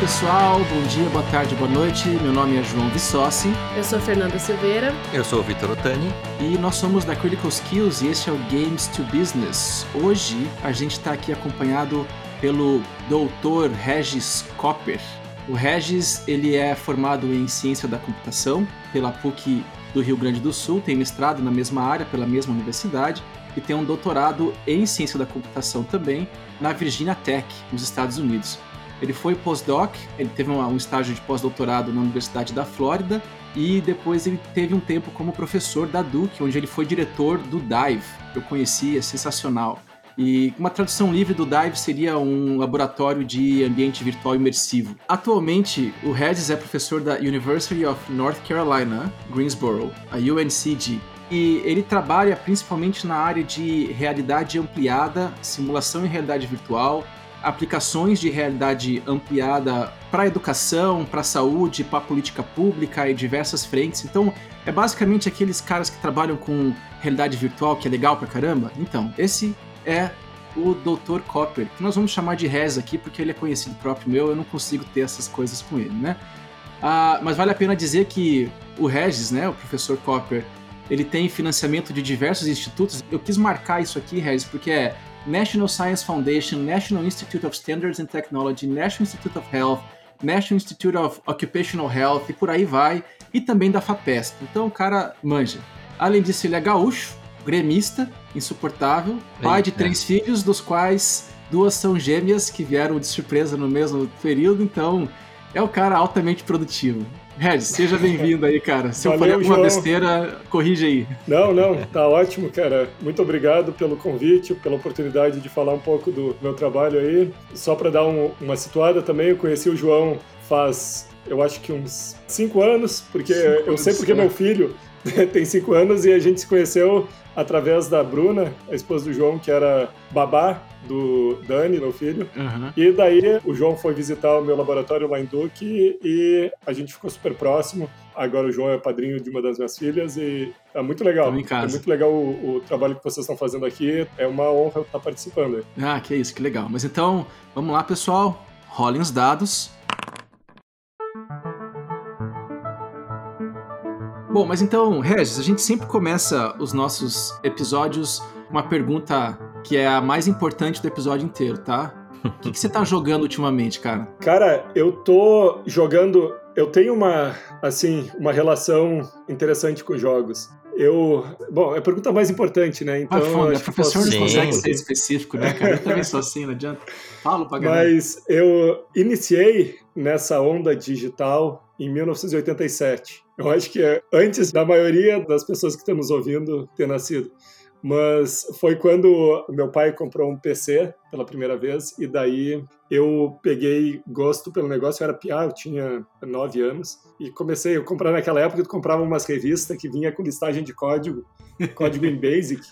pessoal, bom dia, boa tarde, boa noite. Meu nome é João Vissossi. Eu sou Fernanda Silveira. Eu sou o Vitor Otani. E nós somos da Critical Skills e este é o Games to Business. Hoje a gente está aqui acompanhado pelo Dr. Regis Copper. O Regis ele é formado em Ciência da Computação pela PUC do Rio Grande do Sul, tem mestrado na mesma área pela mesma universidade e tem um doutorado em Ciência da Computação também na Virginia Tech, nos Estados Unidos. Ele foi postdoc, ele teve um, estágio de pós-doutorado na Universidade da Flórida e depois ele teve um tempo como professor da Duke, onde ele foi diretor do Dive, que eu conheci, é sensacional. E uma tradução livre do Dive seria um laboratório de ambiente virtual imersivo. Atualmente, o Regis é professor da University of North Carolina, Greensboro, a UNCG. E ele trabalha principalmente na área de realidade ampliada, simulação em realidade virtual, aplicações de realidade ampliada para a educação, para a saúde, para a política pública e diversas frentes. Então, é basicamente aqueles caras que trabalham com realidade virtual, que é legal pra caramba. Então, esse é o Dr. Copper, que nós vamos chamar de Rez aqui, porque ele é conhecido próprio meu, eu não consigo ter essas coisas com ele, né? Ah, mas vale a pena dizer que o Regis, né, o professor Copper, ele tem financiamento de diversos institutos. Eu quis marcar isso aqui, Regis, porque é National Science Foundation, National Institute of Standards and Technology, National Institute of Health, National Institute of Occupational Health e por aí vai, e também da FAPESP. Então o cara manja. Além disso, ele é gaúcho, gremista, insuportável, pai de três filhos, dos quais duas são gêmeas que vieram de surpresa no mesmo período, então é o cara altamente produtivo. Red, seja bem-vindo aí, cara. Se Valeu, eu falei alguma João. besteira, corrige aí. Não, não, tá ótimo, cara. Muito obrigado pelo convite, pela oportunidade de falar um pouco do meu trabalho aí. Só para dar um, uma situada também, eu conheci o João faz, eu acho que uns cinco anos, porque cinco eu sei porque meu filho tem cinco anos e a gente se conheceu através da Bruna, a esposa do João, que era babá do Dani, meu filho. Uhum. E daí o João foi visitar o meu laboratório lá em Duque e a gente ficou super próximo. Agora o João é padrinho de uma das minhas filhas e é muito legal. É muito legal o, o, trabalho que vocês estão fazendo aqui. É uma honra estar participando. Ah, que isso, que legal. Mas então, vamos lá, pessoal. Rolem os dados. Bom, mas então, Regis, a gente sempre começa os nossos episódios com uma pergunta que é a mais importante do episódio inteiro, tá? O que, que, você tá jogando ultimamente, cara? Cara, eu tô jogando. Eu tenho uma, assim, uma relação interessante com jogos. Eu. Bom, é a pergunta mais importante, né? Então. Ah, foda, professor não consegue ser específico, né, cara? Eu também sou assim, não adianta. Falo pra galera. Mas eu iniciei nessa onda digital em 1987. Eu acho que é antes da maioria das pessoas que estão nos ouvindo ter nascido. Mas foi quando meu pai comprou um PC pela primeira vez, e daí eu peguei gosto pelo negócio. Eu era piá, eu tinha nove anos, e comecei a comprar naquela época. Tu comprava umas revistas que vinha com listagem de código, código em Basic,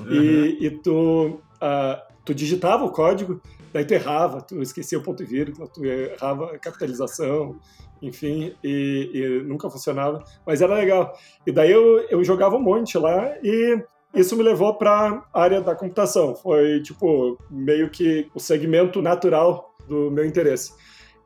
uhum. e, e tu, uh, tu digitava o código, daí tu errava, tu esquecia o ponto e vírgula, tu errava a capitalização, enfim, e, e, nunca funcionava, mas era legal. E daí eu, eu jogava um monte lá e isso me levou para a área da computação. Foi, tipo, meio que o segmento natural do meu interesse.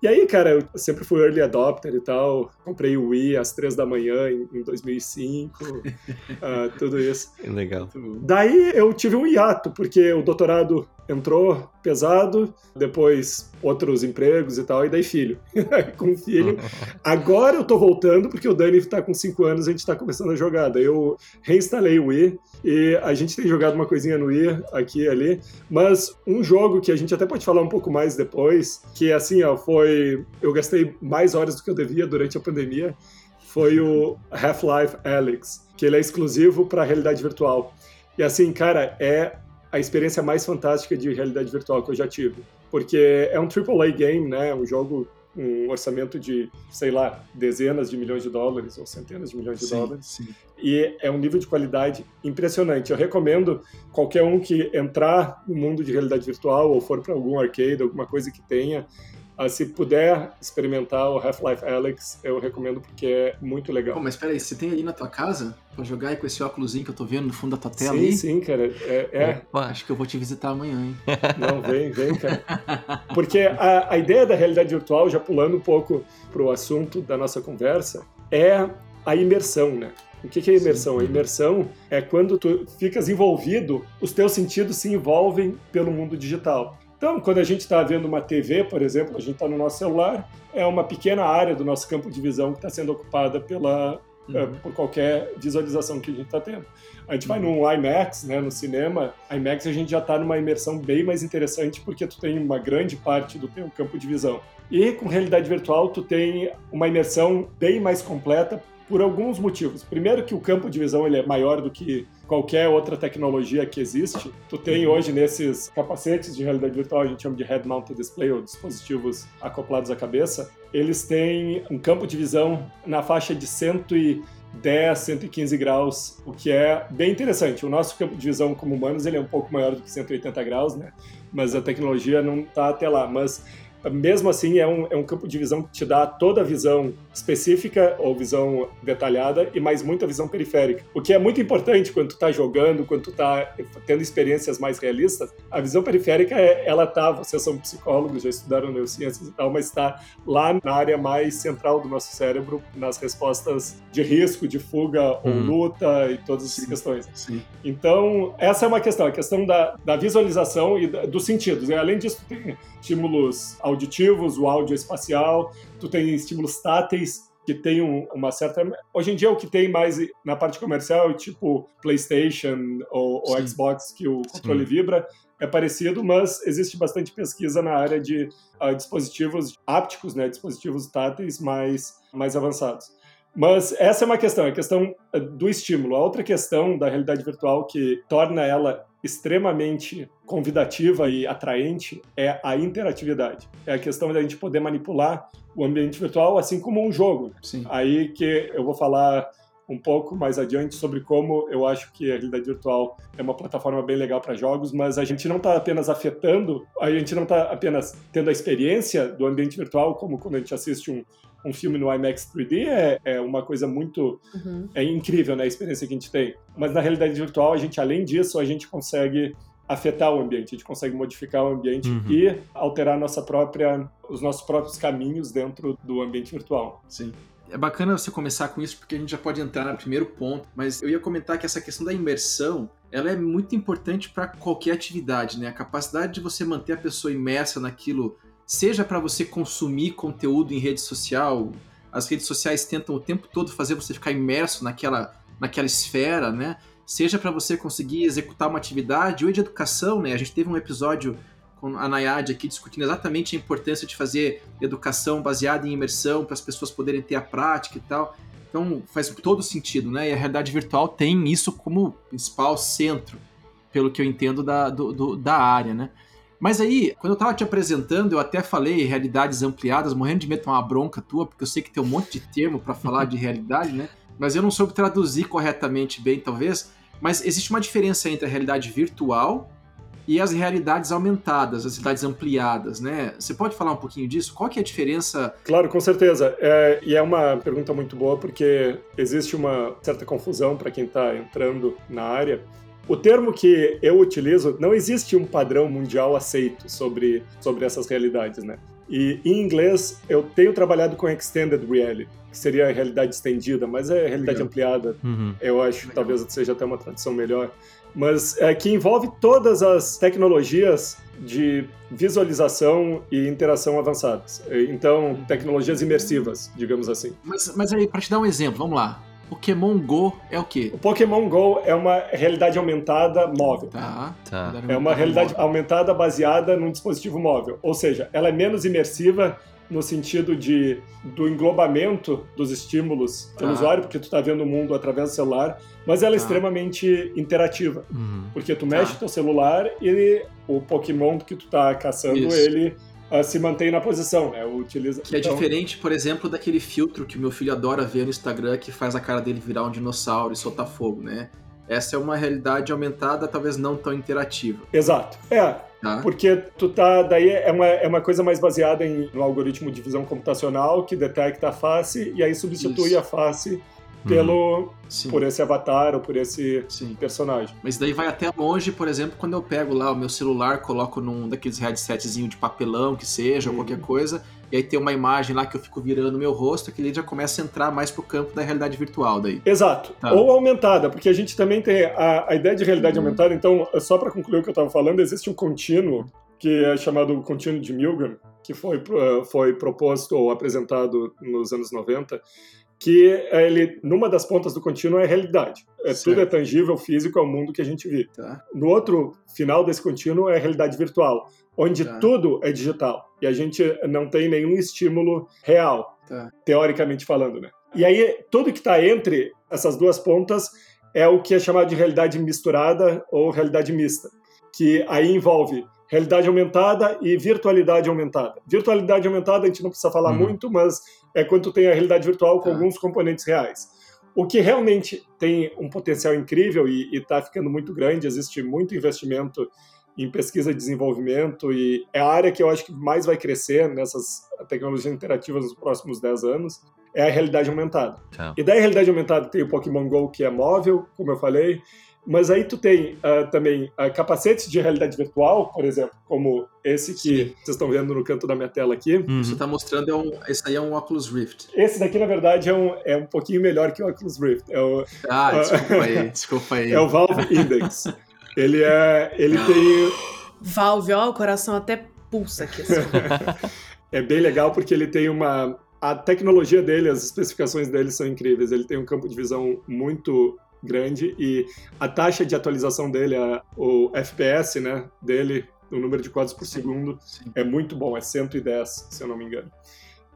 E aí, cara, eu sempre fui early adopter e tal. Comprei o Wii às três da manhã em, em 2005, uh, ah, tudo isso. Legal. Daí eu tive um hiato, porque o doutorado entrou pesado, depois outros empregos e tal, e daí filho. com filho. Agora eu tô voltando, porque o Dani tá com 5 anos, a gente tá começando a jogar. Daí eu reinstalei o Wii e a gente tem jogado uma coisinha no Wii, aqui e ali. Mas um jogo que a gente até pode falar um pouco mais depois, que assim, ó, foi. Eu gastei mais horas do que eu devia durante a pandemia, foi o Half-Life Alyx, que ele é exclusivo para realidade virtual. E assim, cara, é a experiência mais fantástica de realidade virtual que eu já tive. Porque é um AAA game, né? Um jogo um orçamento de, sei lá, dezenas de milhões de dólares ou centenas de milhões de sim, dólares. Sim. E é um nível de qualidade impressionante. Eu recomendo qualquer um que entrar no mundo de realidade virtual ou for para algum arcade, alguma coisa que tenha, Ah, se puder experimentar o Half-Life Alyx, eu recomendo porque é muito legal. Pô, mas peraí, você tem aí na tua casa pra jogar aí com esse óculos que eu tô vendo no fundo da tua tela sim, aí? Sim, cara. É, é. Acho que eu vou te visitar amanhã, hein? Não, vem, vem, cara. Porque a, a ideia da realidade virtual, já pulando um pouco pro assunto da nossa conversa, é a imersão, né? O que é imersão? Sim. A imersão é quando tu ficas envolvido, os teus sentidos se envolvem pelo mundo digital. Então, quando a gente está vendo uma TV, por exemplo, a gente está no nosso celular, é uma pequena área do nosso campo de visão que está sendo ocupada pela, uhum. uh, por qualquer visualização que a gente está tendo. A gente vai uhum. num IMAX, né, no cinema, IMAX a gente já está numa imersão bem mais interessante porque tu tem uma grande parte do teu campo de visão. E com realidade virtual tu tem uma imersão bem mais completa por alguns motivos. Primeiro que o campo de visão ele é maior do que qualquer outra tecnologia que existe. Tu tem hoje nesses capacetes de realidade virtual, a gente chama de head mounted display ou dispositivos acoplados à cabeça, eles têm um campo de visão na faixa de 110, 115 graus, o que é bem interessante. O nosso campo de visão como humanos ele é um pouco maior do que 180 graus, né? Mas a tecnologia não está até lá. Mas mesmo assim é um, é um campo de visão que te dá toda a visão específica ou visão detalhada e mais muita visão periférica. O que é muito importante quando tu tá jogando, quando tu tá tendo experiências mais realistas, a visão periférica é, ela tá, vocês são psicólogos, já estudaram neurociências e tal, mas está lá na área mais central do nosso cérebro, nas respostas de risco, de fuga ou uhum. luta e todas essas questões. Sim. Então, essa é uma questão, a questão da, da visualização e da, dos sentidos. E, além disso, tem estímulos auditivos, o áudio espacial, tu tem estímulos táteis que tem um, uma certa. Hoje em dia, o que tem mais na parte comercial, é tipo PlayStation ou, ou Xbox, que o controle Sim. vibra, é parecido, mas existe bastante pesquisa na área de uh, dispositivos ápticos, né, dispositivos táteis mais, mais avançados. Mas essa é uma questão, é a questão ah, do estímulo. A outra questão da realidade virtual que torna ela extremamente convidativa e atraente é a interatividade. É a questão da gente poder manipular o ambiente virtual assim como um jogo. Sim. Aí que eu vou falar um pouco mais adiante sobre como eu acho que a realidade virtual é uma plataforma bem legal para jogos, mas a gente não está apenas afetando, a gente não está apenas tendo a experiência do ambiente virtual, como quando a gente assiste um, um filme no IMAX 3D é, é uma coisa muito uhum. é incrível, né, a experiência que a gente tem. Mas na realidade virtual, a gente, além disso, a gente consegue afetar o ambiente, a gente consegue modificar o ambiente uhum. e alterar nossa própria, os nossos próprios caminhos dentro do ambiente virtual. Sim. É bacana você começar com isso porque a gente já pode entrar no primeiro ponto, mas eu ia comentar que essa questão da imersão, ela é muito importante para qualquer atividade, né? A capacidade de você manter a pessoa imersa naquilo seja para você consumir conteúdo em rede social, as redes sociais tentam o tempo todo fazer você ficar imerso naquela, naquela esfera, né? Seja para você conseguir executar uma atividade ou de educação, né? A gente teve um episódio com a Nayade aqui discutindo exatamente a importância de fazer educação baseada em imersão para as pessoas poderem ter a prática e tal. Então faz todo sentido, né? E a realidade virtual tem isso como principal centro, pelo que eu entendo da, do, do, da área, né? Mas aí, quando eu tava te apresentando, eu até falei realidades ampliadas, morrendo de medo de tomar uma bronca tua, porque eu sei que tem um monte de termo para falar de realidade, né? Mas eu não soube traduzir corretamente bem, talvez. Mas existe uma diferença entre a realidade virtual e as realidades aumentadas, as realidades ampliadas, né? Você pode falar um pouquinho disso? Qual que é a diferença? Claro, com certeza. É, e é uma pergunta muito boa porque existe uma certa confusão para quem está entrando na área o termo que eu utilizo, não existe um padrão mundial aceito sobre, sobre essas realidades, né? E em inglês eu tenho trabalhado com Extended Reality, que seria a realidade estendida, mas é realidade Legal. ampliada. Uhum. Eu acho que talvez seja até uma tradução melhor. Mas é que envolve todas as tecnologias de visualização e interação avançadas. Então, tecnologias imersivas, digamos assim. Mas, mas aí, para te dar um exemplo, vamos lá. Pokémon Go é o quê? O Pokémon Go é uma realidade aumentada móvel. Tá. tá. É uma realidade aumentada baseada num dispositivo móvel. Ou seja, ela é menos imersiva no sentido de do englobamento dos estímulos pelo ah. usuário, porque tu está vendo o mundo através do celular, mas ela é ah. extremamente interativa, uhum. porque tu mexe ah. teu celular e o Pokémon que tu está caçando, Isso. ele uh, se mantém na posição, né? Utiliza... Que é então... diferente, por exemplo, daquele filtro que o meu filho adora ver no Instagram que faz a cara dele virar um dinossauro e soltar fogo, né? Essa é uma realidade aumentada, talvez não tão interativa. Exato. É, Tá. Porque tu tá. Daí é uma, é uma coisa mais baseada em, no algoritmo de visão computacional que detecta a face e aí substitui Isso. a face pelo Sim. por esse avatar ou por esse Sim. personagem. Mas daí vai até longe, por exemplo, quando eu pego lá o meu celular, coloco num daqueles headsetzinho de papelão que seja, uhum. ou qualquer coisa, e aí tem uma imagem lá que eu fico virando meu rosto, aquele já começa a entrar mais pro campo da realidade virtual daí. Exato. Tá. Ou aumentada, porque a gente também tem a, a ideia de realidade uhum. aumentada, então, só para concluir o que eu estava falando, existe um contínuo que é chamado contínuo de Milgram, que foi, foi proposto ou apresentado nos anos 90, que ele, numa das pontas do contínuo é a realidade. É, tudo é tangível, físico, é o mundo que a gente vive. Tá. No outro final desse contínuo é a realidade virtual, onde tá. tudo é digital e a gente não tem nenhum estímulo real, tá. teoricamente falando, né? E aí, tudo que está entre essas duas pontas é o que é chamado de realidade misturada ou realidade mista, que aí envolve realidade aumentada e virtualidade aumentada. Virtualidade aumentada a gente não precisa falar uhum. muito, mas é quando tu tem a realidade virtual com tá. alguns componentes reais. O que realmente tem um potencial incrível e está ficando muito grande, existe muito investimento em pesquisa e desenvolvimento e é a área que eu acho que mais vai crescer nessas tecnologias interativas nos próximos 10 anos, é a realidade aumentada. Tá. E daí a realidade aumentada tem o Pokémon GO, que é móvel, como eu falei, mas aí tu tem uh, também uh, capacetes de realidade virtual, por exemplo, como esse que Sim. vocês estão vendo no canto da minha tela aqui. Uhum. Você está mostrando, é um, esse aí é um Oculus Rift. Esse daqui, na verdade, é um, é um pouquinho melhor que o Oculus Rift. É o, ah, uh, desculpa aí, desculpa aí. É o Valve Index. ele é, ele tem... Valve, ó, o coração até pulsa aqui. Assim. é bem legal porque ele tem uma... A tecnologia dele, as especificações dele são incríveis. Ele tem um campo de visão muito grande e a taxa de atualização dele, a, o FPS né, dele, o número de quadros por segundo, Sim. é muito bom, é 110, se eu não me engano.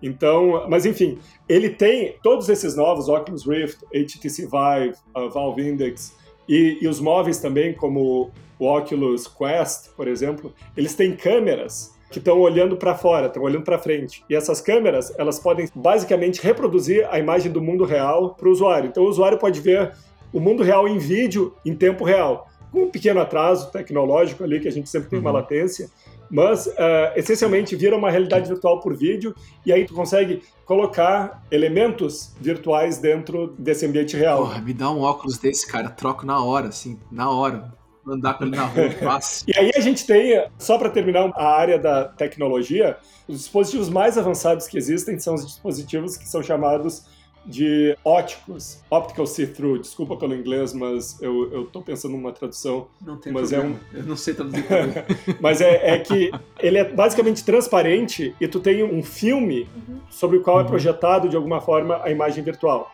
Então, mas enfim, ele tem todos esses novos, Oculus Rift, HTC Vive, a Valve Index e, e os móveis também, como o Oculus Quest, por exemplo, eles têm câmeras que estão olhando para fora, estão olhando para frente. E essas câmeras, elas podem basicamente reproduzir a imagem do mundo real para o usuário. Então o usuário pode ver o mundo real em vídeo em tempo real, com um pequeno atraso tecnológico ali, que a gente sempre tem uma uhum. latência, mas uh, essencialmente vira uma realidade virtual por vídeo e aí tu consegue colocar elementos virtuais dentro desse ambiente real. Porra, me dá um óculos desse, cara, troco na hora, assim, na hora. Andar com ele na rua, fácil. e aí a gente tem, só para terminar a área da tecnologia, os dispositivos mais avançados que existem são os dispositivos que são chamados de óticos, optical see-through, desculpa pelo inglês, mas eu, eu tô pensando numa tradução. Não tem mas problema. é um... Eu não sei traduzir Mas é, é, que ele é basicamente transparente e tu tem um filme uhum. sobre o qual é uhum. projetado de alguma forma a imagem virtual.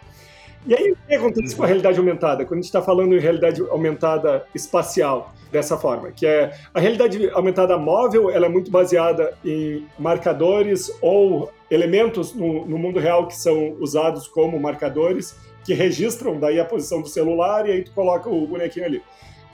E aí, o que acontece com a realidade aumentada? Quando a gente está falando em realidade aumentada espacial, dessa forma, que é a realidade aumentada móvel, ela é muito baseada em marcadores ou elementos no, no mundo real que são usados como marcadores, que registram daí a posição do celular e aí tu coloca o bonequinho ali.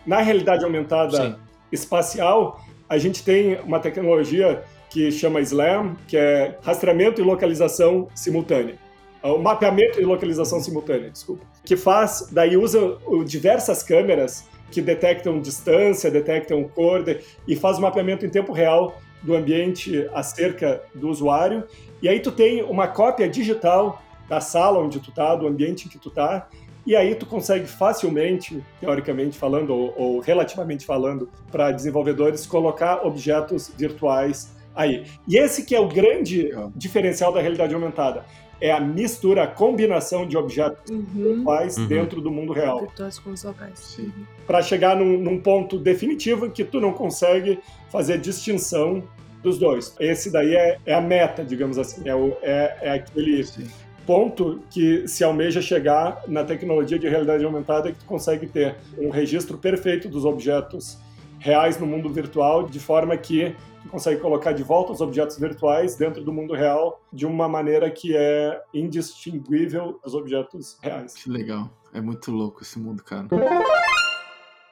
Na realidade aumentada Sim. espacial, a gente tem uma tecnologia que chama SLAM, que é rastreamento e localização simultânea. É o mapeamento e localização simultânea, desculpa. Que faz, daí usa diversas câmeras que detectam distância, detectam cor e faz o mapeamento em tempo real do ambiente acerca do usuário. E aí tu tem uma cópia digital da sala onde tu tá, do ambiente em que tu tá, e aí tu consegue facilmente, teoricamente falando ou, ou relativamente falando, para desenvolvedores colocar objetos virtuais aí. E esse que é o grande diferencial da realidade aumentada é a mistura, a combinação de objetos uhum. virtuais uhum. dentro do mundo real. Virtuais com os locais. Uhum. Para chegar num, num, ponto definitivo em que tu não consegue fazer distinção dos dois. Esse daí é, é a meta, digamos assim. É, o, é, é aquele Sim. ponto que se almeja chegar na tecnologia de realidade aumentada que tu consegue ter um registro perfeito dos objetos reais no mundo virtual, de forma que tu consegue colocar de volta os objetos virtuais dentro do mundo real de uma maneira que é indistinguível dos objetos reais. Que legal. É muito louco esse mundo, cara.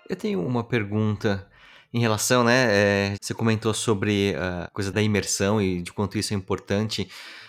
Eu tenho uma pergunta em relação, né? É, você comentou sobre a coisa da imersão e de quanto isso é importante.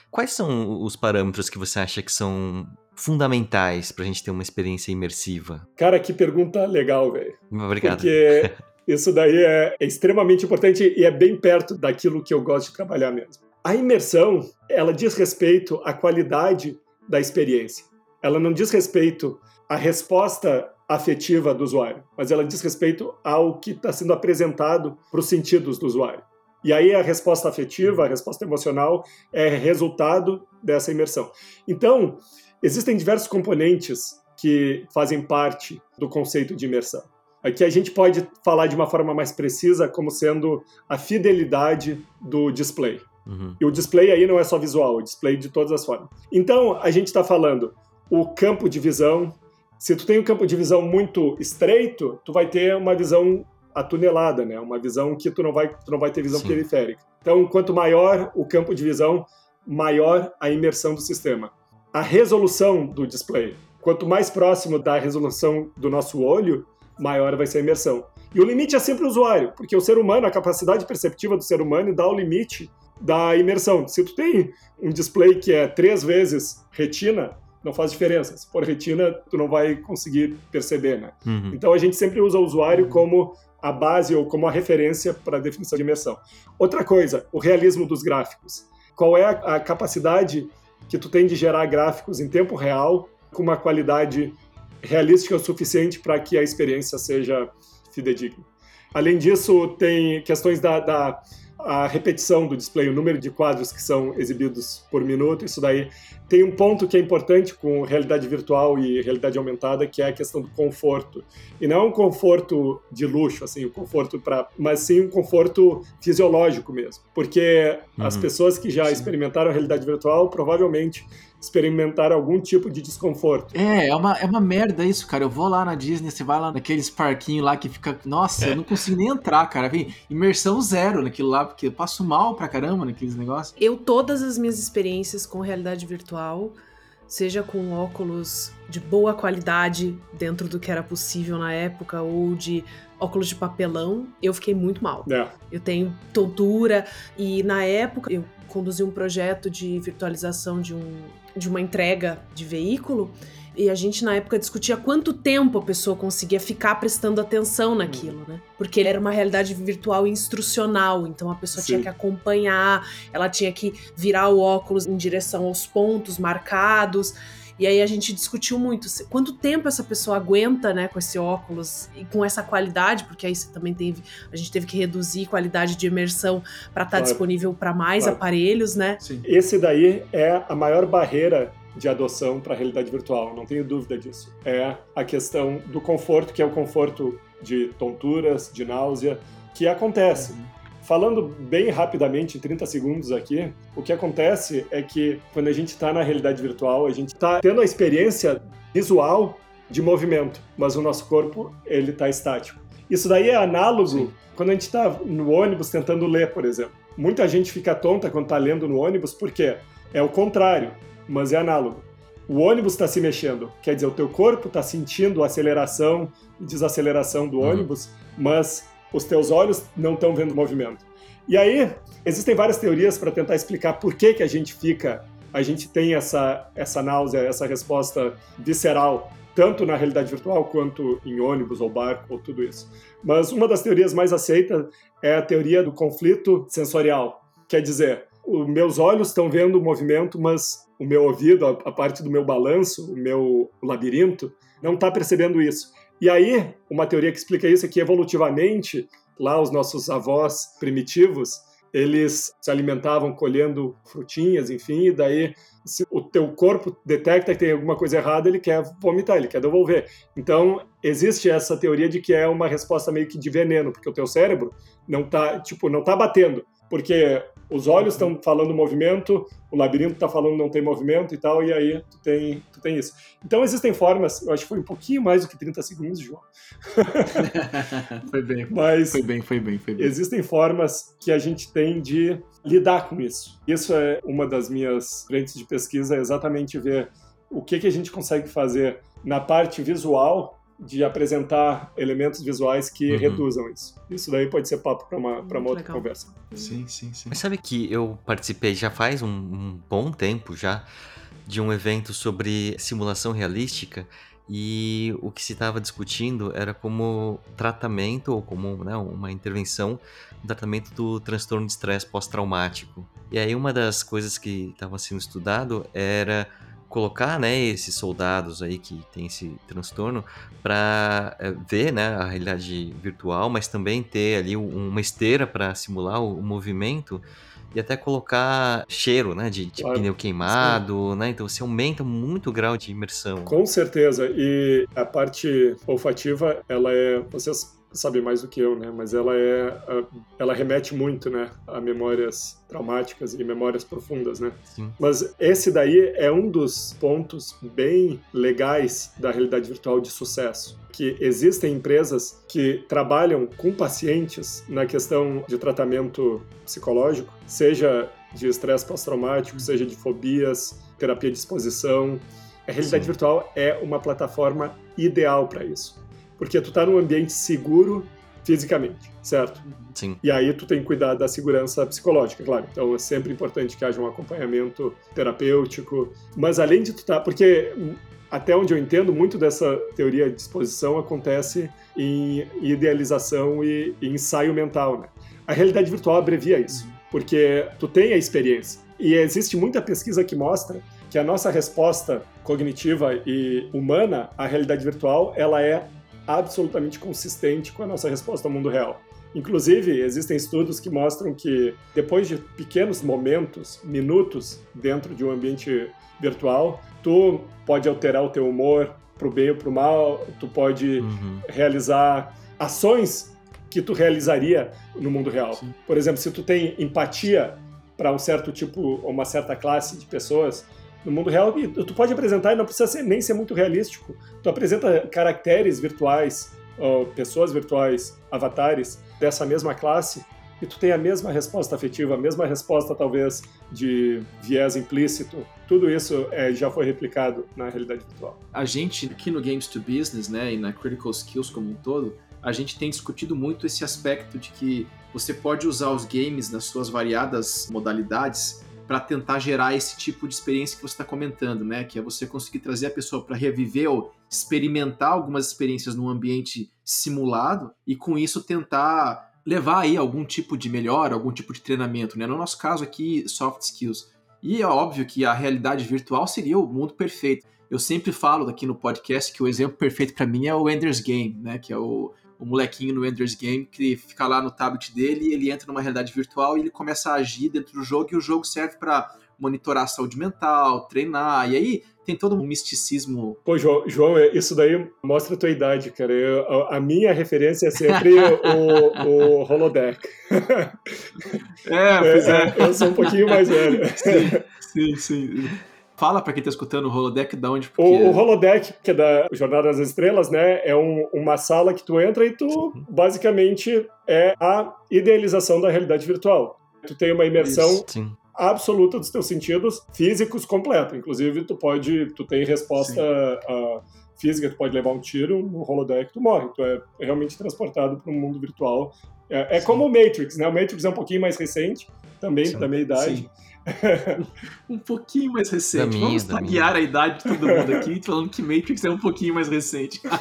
Quais são os parâmetros que você acha que são fundamentais para a gente ter uma experiência imersiva? Cara, que pergunta legal, velho. Obrigado. Porque Isso daí é, é extremamente importante e é bem perto daquilo que eu gosto de trabalhar mesmo. A imersão, ela diz respeito à qualidade da experiência. Ela não diz respeito à resposta afetiva do usuário, mas ela diz respeito ao que está sendo apresentado para os sentidos do usuário. E aí a resposta afetiva, a resposta emocional é resultado dessa imersão. Então, existem diversos componentes que fazem parte do conceito de imersão. Aqui a gente pode falar de uma forma mais precisa como sendo a fidelidade do display. Uhum. E o display aí não é só visual, o display de todas as formas. Então, a gente está falando o campo de visão. Se tu tem um campo de visão muito estreito, tu vai ter uma visão atunelada, né? Uma visão que tu não vai, tu não vai ter visão Sim. periférica. Então, quanto maior o campo de visão, maior a imersão do sistema. A resolução do display. Quanto mais próximo da resolução do nosso olho, maior vai ser a imersão. E o limite é sempre o usuário, porque o ser humano, a capacidade perceptiva do ser humano dá o limite da imersão. Se tu tem um display que é três vezes retina, não faz diferença. Se for retina, tu não vai conseguir perceber, né? Uhum. Então a gente sempre usa o usuário como a base ou como a referência para a definição de imersão. Outra coisa, o realismo dos gráficos. Qual é a capacidade que tu tem de gerar gráficos em tempo real com uma qualidade realística o suficiente para que a experiência seja fidedigna. Além disso, tem questões da, da repetição do display, o número de quadros que são exibidos por minuto, isso daí tem um ponto que é importante com realidade virtual e realidade aumentada, que é a questão do conforto. E não é um conforto de luxo, assim, um conforto para, mas sim um conforto fisiológico mesmo, porque uhum. as pessoas que já sim. experimentaram a realidade virtual provavelmente experimentar algum tipo de desconforto. É, é uma, é uma merda isso, cara. Eu vou lá na Disney, você vai lá naqueles parquinhos lá que fica. Nossa, é. eu não consigo nem entrar, cara. Vem imersão zero naquilo lá, porque eu passo mal pra caramba naqueles negócios. Eu, todas as minhas experiências com realidade virtual, seja com óculos de boa qualidade dentro do que era possível na época, ou de óculos de papelão, eu fiquei muito mal. É. Eu tenho tontura, e na época eu conduzi um projeto de virtualização de um de uma entrega de veículo e a gente na época discutia quanto tempo a pessoa conseguia ficar prestando atenção naquilo, né? Porque era uma realidade virtual instrucional, então a pessoa Sim. tinha que acompanhar, ela tinha que virar o óculos em direção aos pontos marcados. E aí a gente discutiu muito quanto tempo essa pessoa aguenta, né, com esse óculos e com essa qualidade, porque aí você também teve, a gente teve que reduzir qualidade de imersão para estar tá claro. disponível para mais claro. aparelhos, né? Sim. Esse daí é a maior barreira de adoção para a realidade virtual, não tenho dúvida disso. É a questão do conforto, que é o conforto de tonturas, de náusea, que acontece. Falando bem rapidamente, em 30 segundos aqui, o que acontece é que quando a gente está na realidade virtual, a gente está tendo a experiência visual de movimento, mas o nosso corpo ele está estático. Isso daí é análogo Sim. quando a gente está no ônibus tentando ler, por exemplo. Muita gente fica tonta quando está lendo no ônibus, porque é o contrário, mas é análogo. O ônibus está se mexendo, quer dizer, o teu corpo está sentindo aceleração e desaceleração do uhum. ônibus, mas os teus olhos não estão vendo movimento. E aí, existem várias teorias para tentar explicar por que, que a gente fica, a gente tem essa, essa náusea, essa resposta visceral, tanto na realidade virtual quanto em ônibus ou barco ou tudo isso. Mas uma das teorias mais aceitas é a teoria do conflito sensorial. Quer dizer, os meus olhos estão vendo o movimento, mas o meu ouvido, a, parte do meu balanço, o meu labirinto, não está percebendo isso. E aí, uma teoria que explica isso é que evolutivamente, lá os nossos avós primitivos, eles se alimentavam colhendo frutinhas, enfim, e daí se o teu corpo detecta que tem alguma coisa errada, ele quer vomitar, ele quer devolver. Então, existe essa teoria de que é uma resposta meio que de veneno, porque o teu cérebro não tá, tipo, não tá batendo, porque os olhos estão falando movimento, o labirinto está falando não tem movimento e tal, e aí tu tem, tu tem isso. Então existem formas, eu acho que foi um pouquinho mais do que 30 segundos, João. foi bem, Mas foi bem, foi bem, foi bem. Existem formas que a gente tem de lidar com isso. Isso é uma das minhas frentes de pesquisa, é exatamente ver o que, que a gente consegue fazer na parte visual de apresentar elementos visuais que uhum. reduzam isso. Isso daí pode ser papo para uma, pra uma outra legal. conversa. Sim, sim, sim. Mas sabe que eu participei já faz um, um bom tempo já de um evento sobre simulação realística e o que se estava discutindo era como tratamento ou como né, uma intervenção no tratamento do transtorno de estresse pós-traumático. E aí uma das coisas que estava sendo estudado era colocar né, esses soldados aí que têm esse transtorno para eh, ver né, a realidade virtual, mas também ter ali uma esteira para simular o, o movimento e até colocar cheiro, né, de, de claro. pneu queimado, Sim. né? Então você aumenta muito o grau de imersão. Com certeza. E a parte olfativa, ela é, vocês sabe mais do que eu, né? Mas ela é, ela remete muito, né, a memórias traumáticas e memórias profundas, né? Sim. Mas esse daí é um dos pontos bem legais da realidade virtual de sucesso, que existem empresas que trabalham com pacientes na questão de tratamento psicológico, seja de estresse pós-traumático, seja de fobias, terapia de exposição. A realidade Sim. virtual é uma plataforma ideal para isso porque tu tá num ambiente seguro fisicamente, certo? Sim. E aí tu tem que cuidar da segurança psicológica, claro. Então é sempre importante que haja um acompanhamento terapêutico, mas além de tu tá, porque até onde eu entendo, muito dessa teoria de exposição acontece em idealização e, e ensaio mental, né? A realidade virtual abrevia isso, uhum. porque tu tem a experiência. E existe muita pesquisa que mostra que a nossa resposta cognitiva e humana à realidade virtual, ela é absolutamente consistente com a nossa resposta ao mundo real. Inclusive, existem estudos que mostram que depois de pequenos momentos, minutos dentro de um ambiente virtual, tu pode alterar o teu humor para o bem ou para o mal, tu pode uhum. realizar ações que tu realizaria no mundo real. Sim. Por exemplo, se tu tem empatia para um certo tipo ou uma certa classe de pessoas, no mundo real, tu pode apresentar e não precisa ser, nem ser muito realístico. Tu apresenta caracteres virtuais, pessoas virtuais, avatares dessa mesma classe, e tu tem a mesma resposta afetiva, a mesma resposta, talvez, de viés implícito. Tudo isso é, já foi replicado na realidade virtual. A gente, aqui no Games to Business, né, e na Critical Skills como um todo, a gente tem discutido muito esse aspecto de que você pode usar os games nas suas variadas modalidades para tentar gerar esse tipo de experiência que você está comentando, né? Que é você conseguir trazer a pessoa para reviver ou experimentar algumas experiências num ambiente simulado e com isso tentar levar aí algum tipo de melhora, algum tipo de treinamento, né? No nosso caso aqui, soft skills. E é óbvio que a realidade virtual seria o mundo perfeito. Eu sempre falo aqui no podcast que o exemplo perfeito para mim é o Ender's Game, né? Que é o, o molequinho no Ender's Game que fica lá no tablet dele, ele entra numa realidade virtual e ele começa a agir dentro do jogo e o jogo serve para monitorar a saúde mental, treinar, e aí tem todo um misticismo. Pô, João, João é, isso daí mostra a tua idade, cara. Eu, a minha referência é sempre o, o Holodeck. É, pois é, é. Eu sou um pouquinho mais velho. Sim, sim, sim. Fala para quem tá escutando o holodeck da onde. Porque... O, o holodeck, que é da Jornada das Estrelas, né? É um, uma sala que tu entra e tu basicamente é a idealização da realidade virtual. Tu tem uma imersão absoluta dos teus sentidos físicos completa. Inclusive, tu pode. Tu tem resposta uh, física, tu pode levar um tiro no holodeck, tu morre. Tu é realmente transportado para um mundo virtual. É, é como o Matrix, né? O Matrix é um pouquinho mais recente, também Sim. da meia idade. Sim. um pouquinho mais recente. Minha, Vamos taguear a idade de todo mundo aqui, falando que Matrix é um pouquinho mais recente.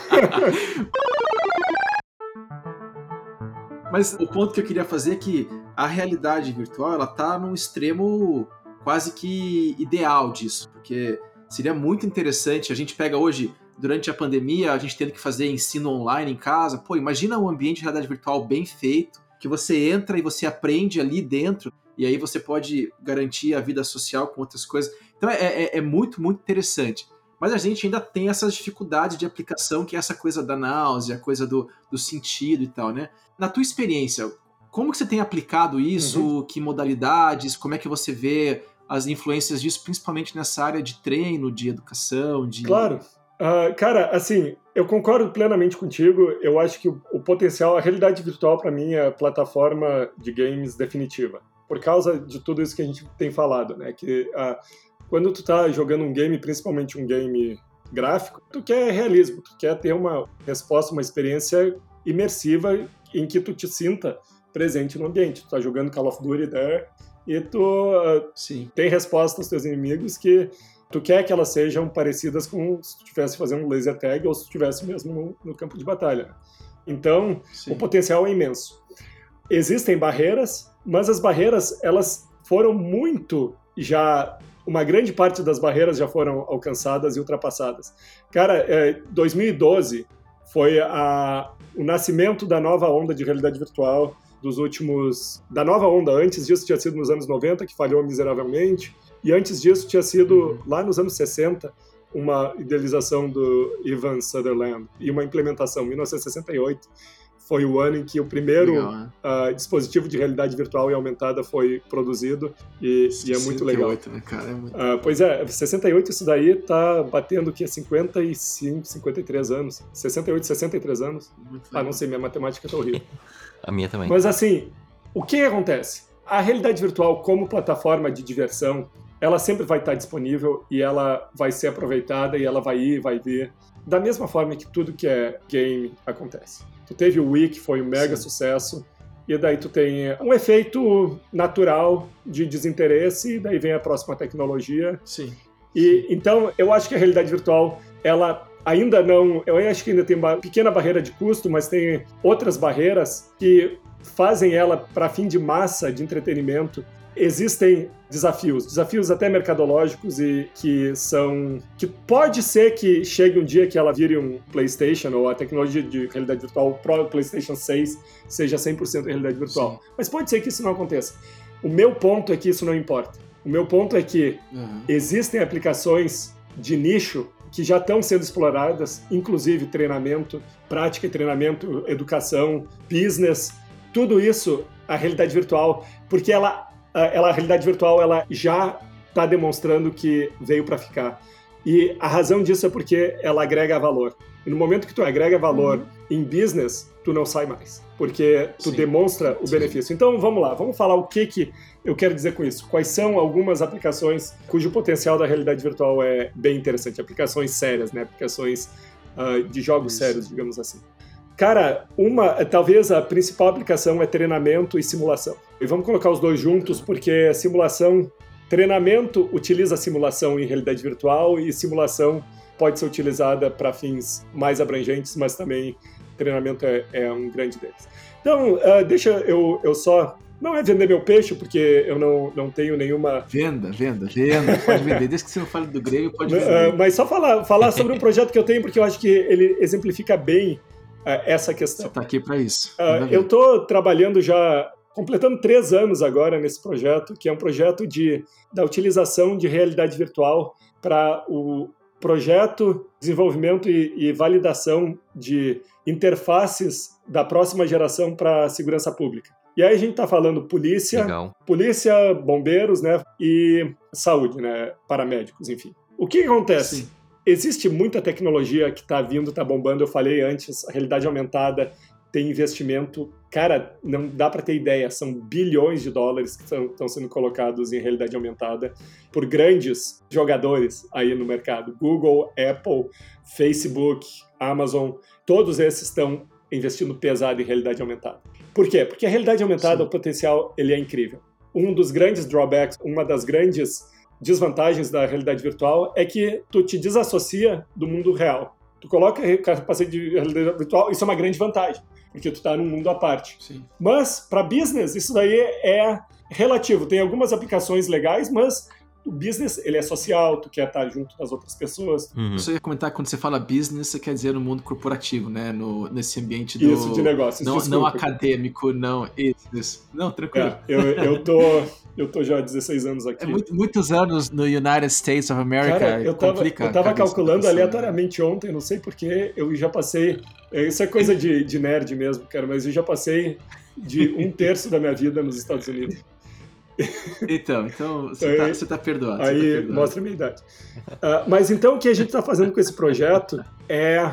Mas o ponto que eu queria fazer é que a realidade virtual ela tá num extremo quase que ideal disso, porque seria muito interessante. A gente pega hoje durante a pandemia, a gente tendo que fazer ensino online em casa. Pô, imagina um ambiente de realidade virtual bem feito, que você entra e você aprende ali dentro e aí você pode garantir a vida social com outras coisas. Então é, é, é, muito, muito interessante. Mas a gente ainda tem essas dificuldades de aplicação, que é essa coisa da náusea, a coisa do, do sentido e tal, né? Na tua experiência, como que você tem aplicado isso? Uhum. Que modalidades? Como é que você vê as influências disso, principalmente nessa área de treino, de educação, de... Claro. Uh, cara, assim, eu concordo plenamente contigo. Eu acho que o, o potencial, a realidade virtual para mim é a plataforma de games definitiva por causa de tudo isso que a gente tem falado, né? Que ah, quando tu tá jogando um game, principalmente um game gráfico, tu quer realismo, tu quer ter uma resposta, uma experiência imersiva em que tu te sinta presente no ambiente. Tu tá jogando Call of Duty there e tu uh, tem resposta aos teus inimigos que tu quer que elas sejam parecidas com se tu estivesse fazendo laser tag ou se tu estivesse mesmo no, no, campo de batalha. Então, Sim. o potencial é imenso. Existem barreiras, mas as barreiras, elas foram muito já uma grande parte das barreiras já foram alcançadas e ultrapassadas. Cara, é, 2012 foi a, o nascimento da nova onda de realidade virtual dos últimos. da nova onda. Antes disso tinha sido nos anos 90, que falhou miseravelmente, e antes disso tinha sido uhum. lá nos anos 60 uma idealização do Ivan Sutherland e uma implementação. 1968 foi o ano em que o primeiro legal, né? uh, dispositivo de realidade virtual e aumentada foi produzido e, e é muito legal. Né, cara? É muito... Uh, pois é, 68 isso daí tá batendo que é 55, 53 anos. 68, 63 anos. ah, não sei, minha matemática tá horrível. A minha também. Mas assim, o que acontece? A realidade virtual como plataforma de diversão, ela sempre vai estar disponível e ela vai ser aproveitada e ela vai ir, vai vir, da mesma forma que tudo que é game acontece. Tu teve o Wii, que foi um mega Sim. sucesso, e daí tu tem um efeito natural de desinteresse, e daí vem a próxima tecnologia. Sim. E então eu acho que a realidade virtual, ela ainda não, eu acho que ainda tem uma pequena barreira de custo, mas tem outras barreiras que fazem ela para fim de massa de entretenimento existem desafios, desafios até mercadológicos e que são que pode ser que chegue um dia que ela vire um PlayStation ou a tecnologia de realidade virtual pro PlayStation 6 seja 100% realidade virtual. Sim. Mas pode ser que isso não aconteça. O meu ponto é que isso não importa. O meu ponto é que uhum. existem aplicações de nicho que já estão sendo exploradas, inclusive treinamento, prática e treinamento, educação, business, tudo isso a realidade virtual, porque ela ela, a realidade virtual ela já está demonstrando que veio para ficar. E a razão disso é porque ela agrega valor. E no momento que tu agrega valor uhum. em business, tu não sai mais, porque tu Sim. demonstra o Sim. benefício. Então vamos lá, vamos falar o que que eu quero dizer com isso. Quais são algumas aplicações cujo potencial da realidade virtual é bem interessante? Aplicações sérias, né? Aplicações uh, de jogos isso. sérios, digamos assim. Cara, uma, talvez a principal aplicação é treinamento e simulação. E vamos colocar os dois juntos, porque simulação, treinamento utiliza simulação em realidade virtual e simulação pode ser utilizada para fins mais abrangentes, mas também treinamento é, é um grande deles. Então, uh, deixa eu, eu só não é vender meu peixe, porque eu não, não tenho nenhuma. Venda, venda, venda. Pode vender. Desde que você não fale do grego, pode vender. Uh, mas só falar, falar sobre um projeto que eu tenho, porque eu acho que ele exemplifica bem essa questão. Você está aqui para isso. Uh, eu estou trabalhando já, completando três anos agora nesse projeto, que é um projeto de, da utilização de realidade virtual para o projeto, desenvolvimento e, e validação de interfaces da próxima geração para a segurança pública. E aí a gente está falando polícia, Legal. polícia, bombeiros, né, e saúde, né, paramédicos, enfim. O que acontece? Sim. Existe muita tecnologia que está vindo, está bombando. Eu falei antes, a realidade aumentada tem investimento. Cara, não dá para ter ideia, são bilhões de dólares que estão sendo colocados em realidade aumentada por grandes jogadores aí no mercado. Google, Apple, Facebook, Amazon, todos esses estão investindo pesado em realidade aumentada. Por quê? Porque a realidade aumentada, Sim. o potencial, ele é incrível. Um dos grandes drawbacks, uma das grandes desvantagens da realidade virtual é que tu te desassocia do mundo real. Tu coloca capacete de realidade virtual, isso é uma grande vantagem, porque tu está num mundo à parte. Sim. Mas para business isso daí é relativo. Tem algumas aplicações legais, mas o business ele é social, tu quer estar junto das outras pessoas. Uhum. Você ia comentar que quando você fala business, você quer dizer no mundo corporativo, né? No, nesse ambiente do. Isso, de negócios. Não, não acadêmico, não. Isso, isso. Não, tranquilo. É, eu, eu, tô, eu tô já há 16 anos aqui. É muito, muitos anos no United States of America. Cara, eu tava, eu tava calculando aleatoriamente ontem, não sei porquê, eu já passei. É, isso é coisa de, de nerd mesmo, cara, mas eu já passei de um terço da minha vida nos Estados Unidos. Então, então você está tá perdoado. Aí tá perdoado. mostra a minha idade. Uh, mas então o que a gente está fazendo com esse projeto é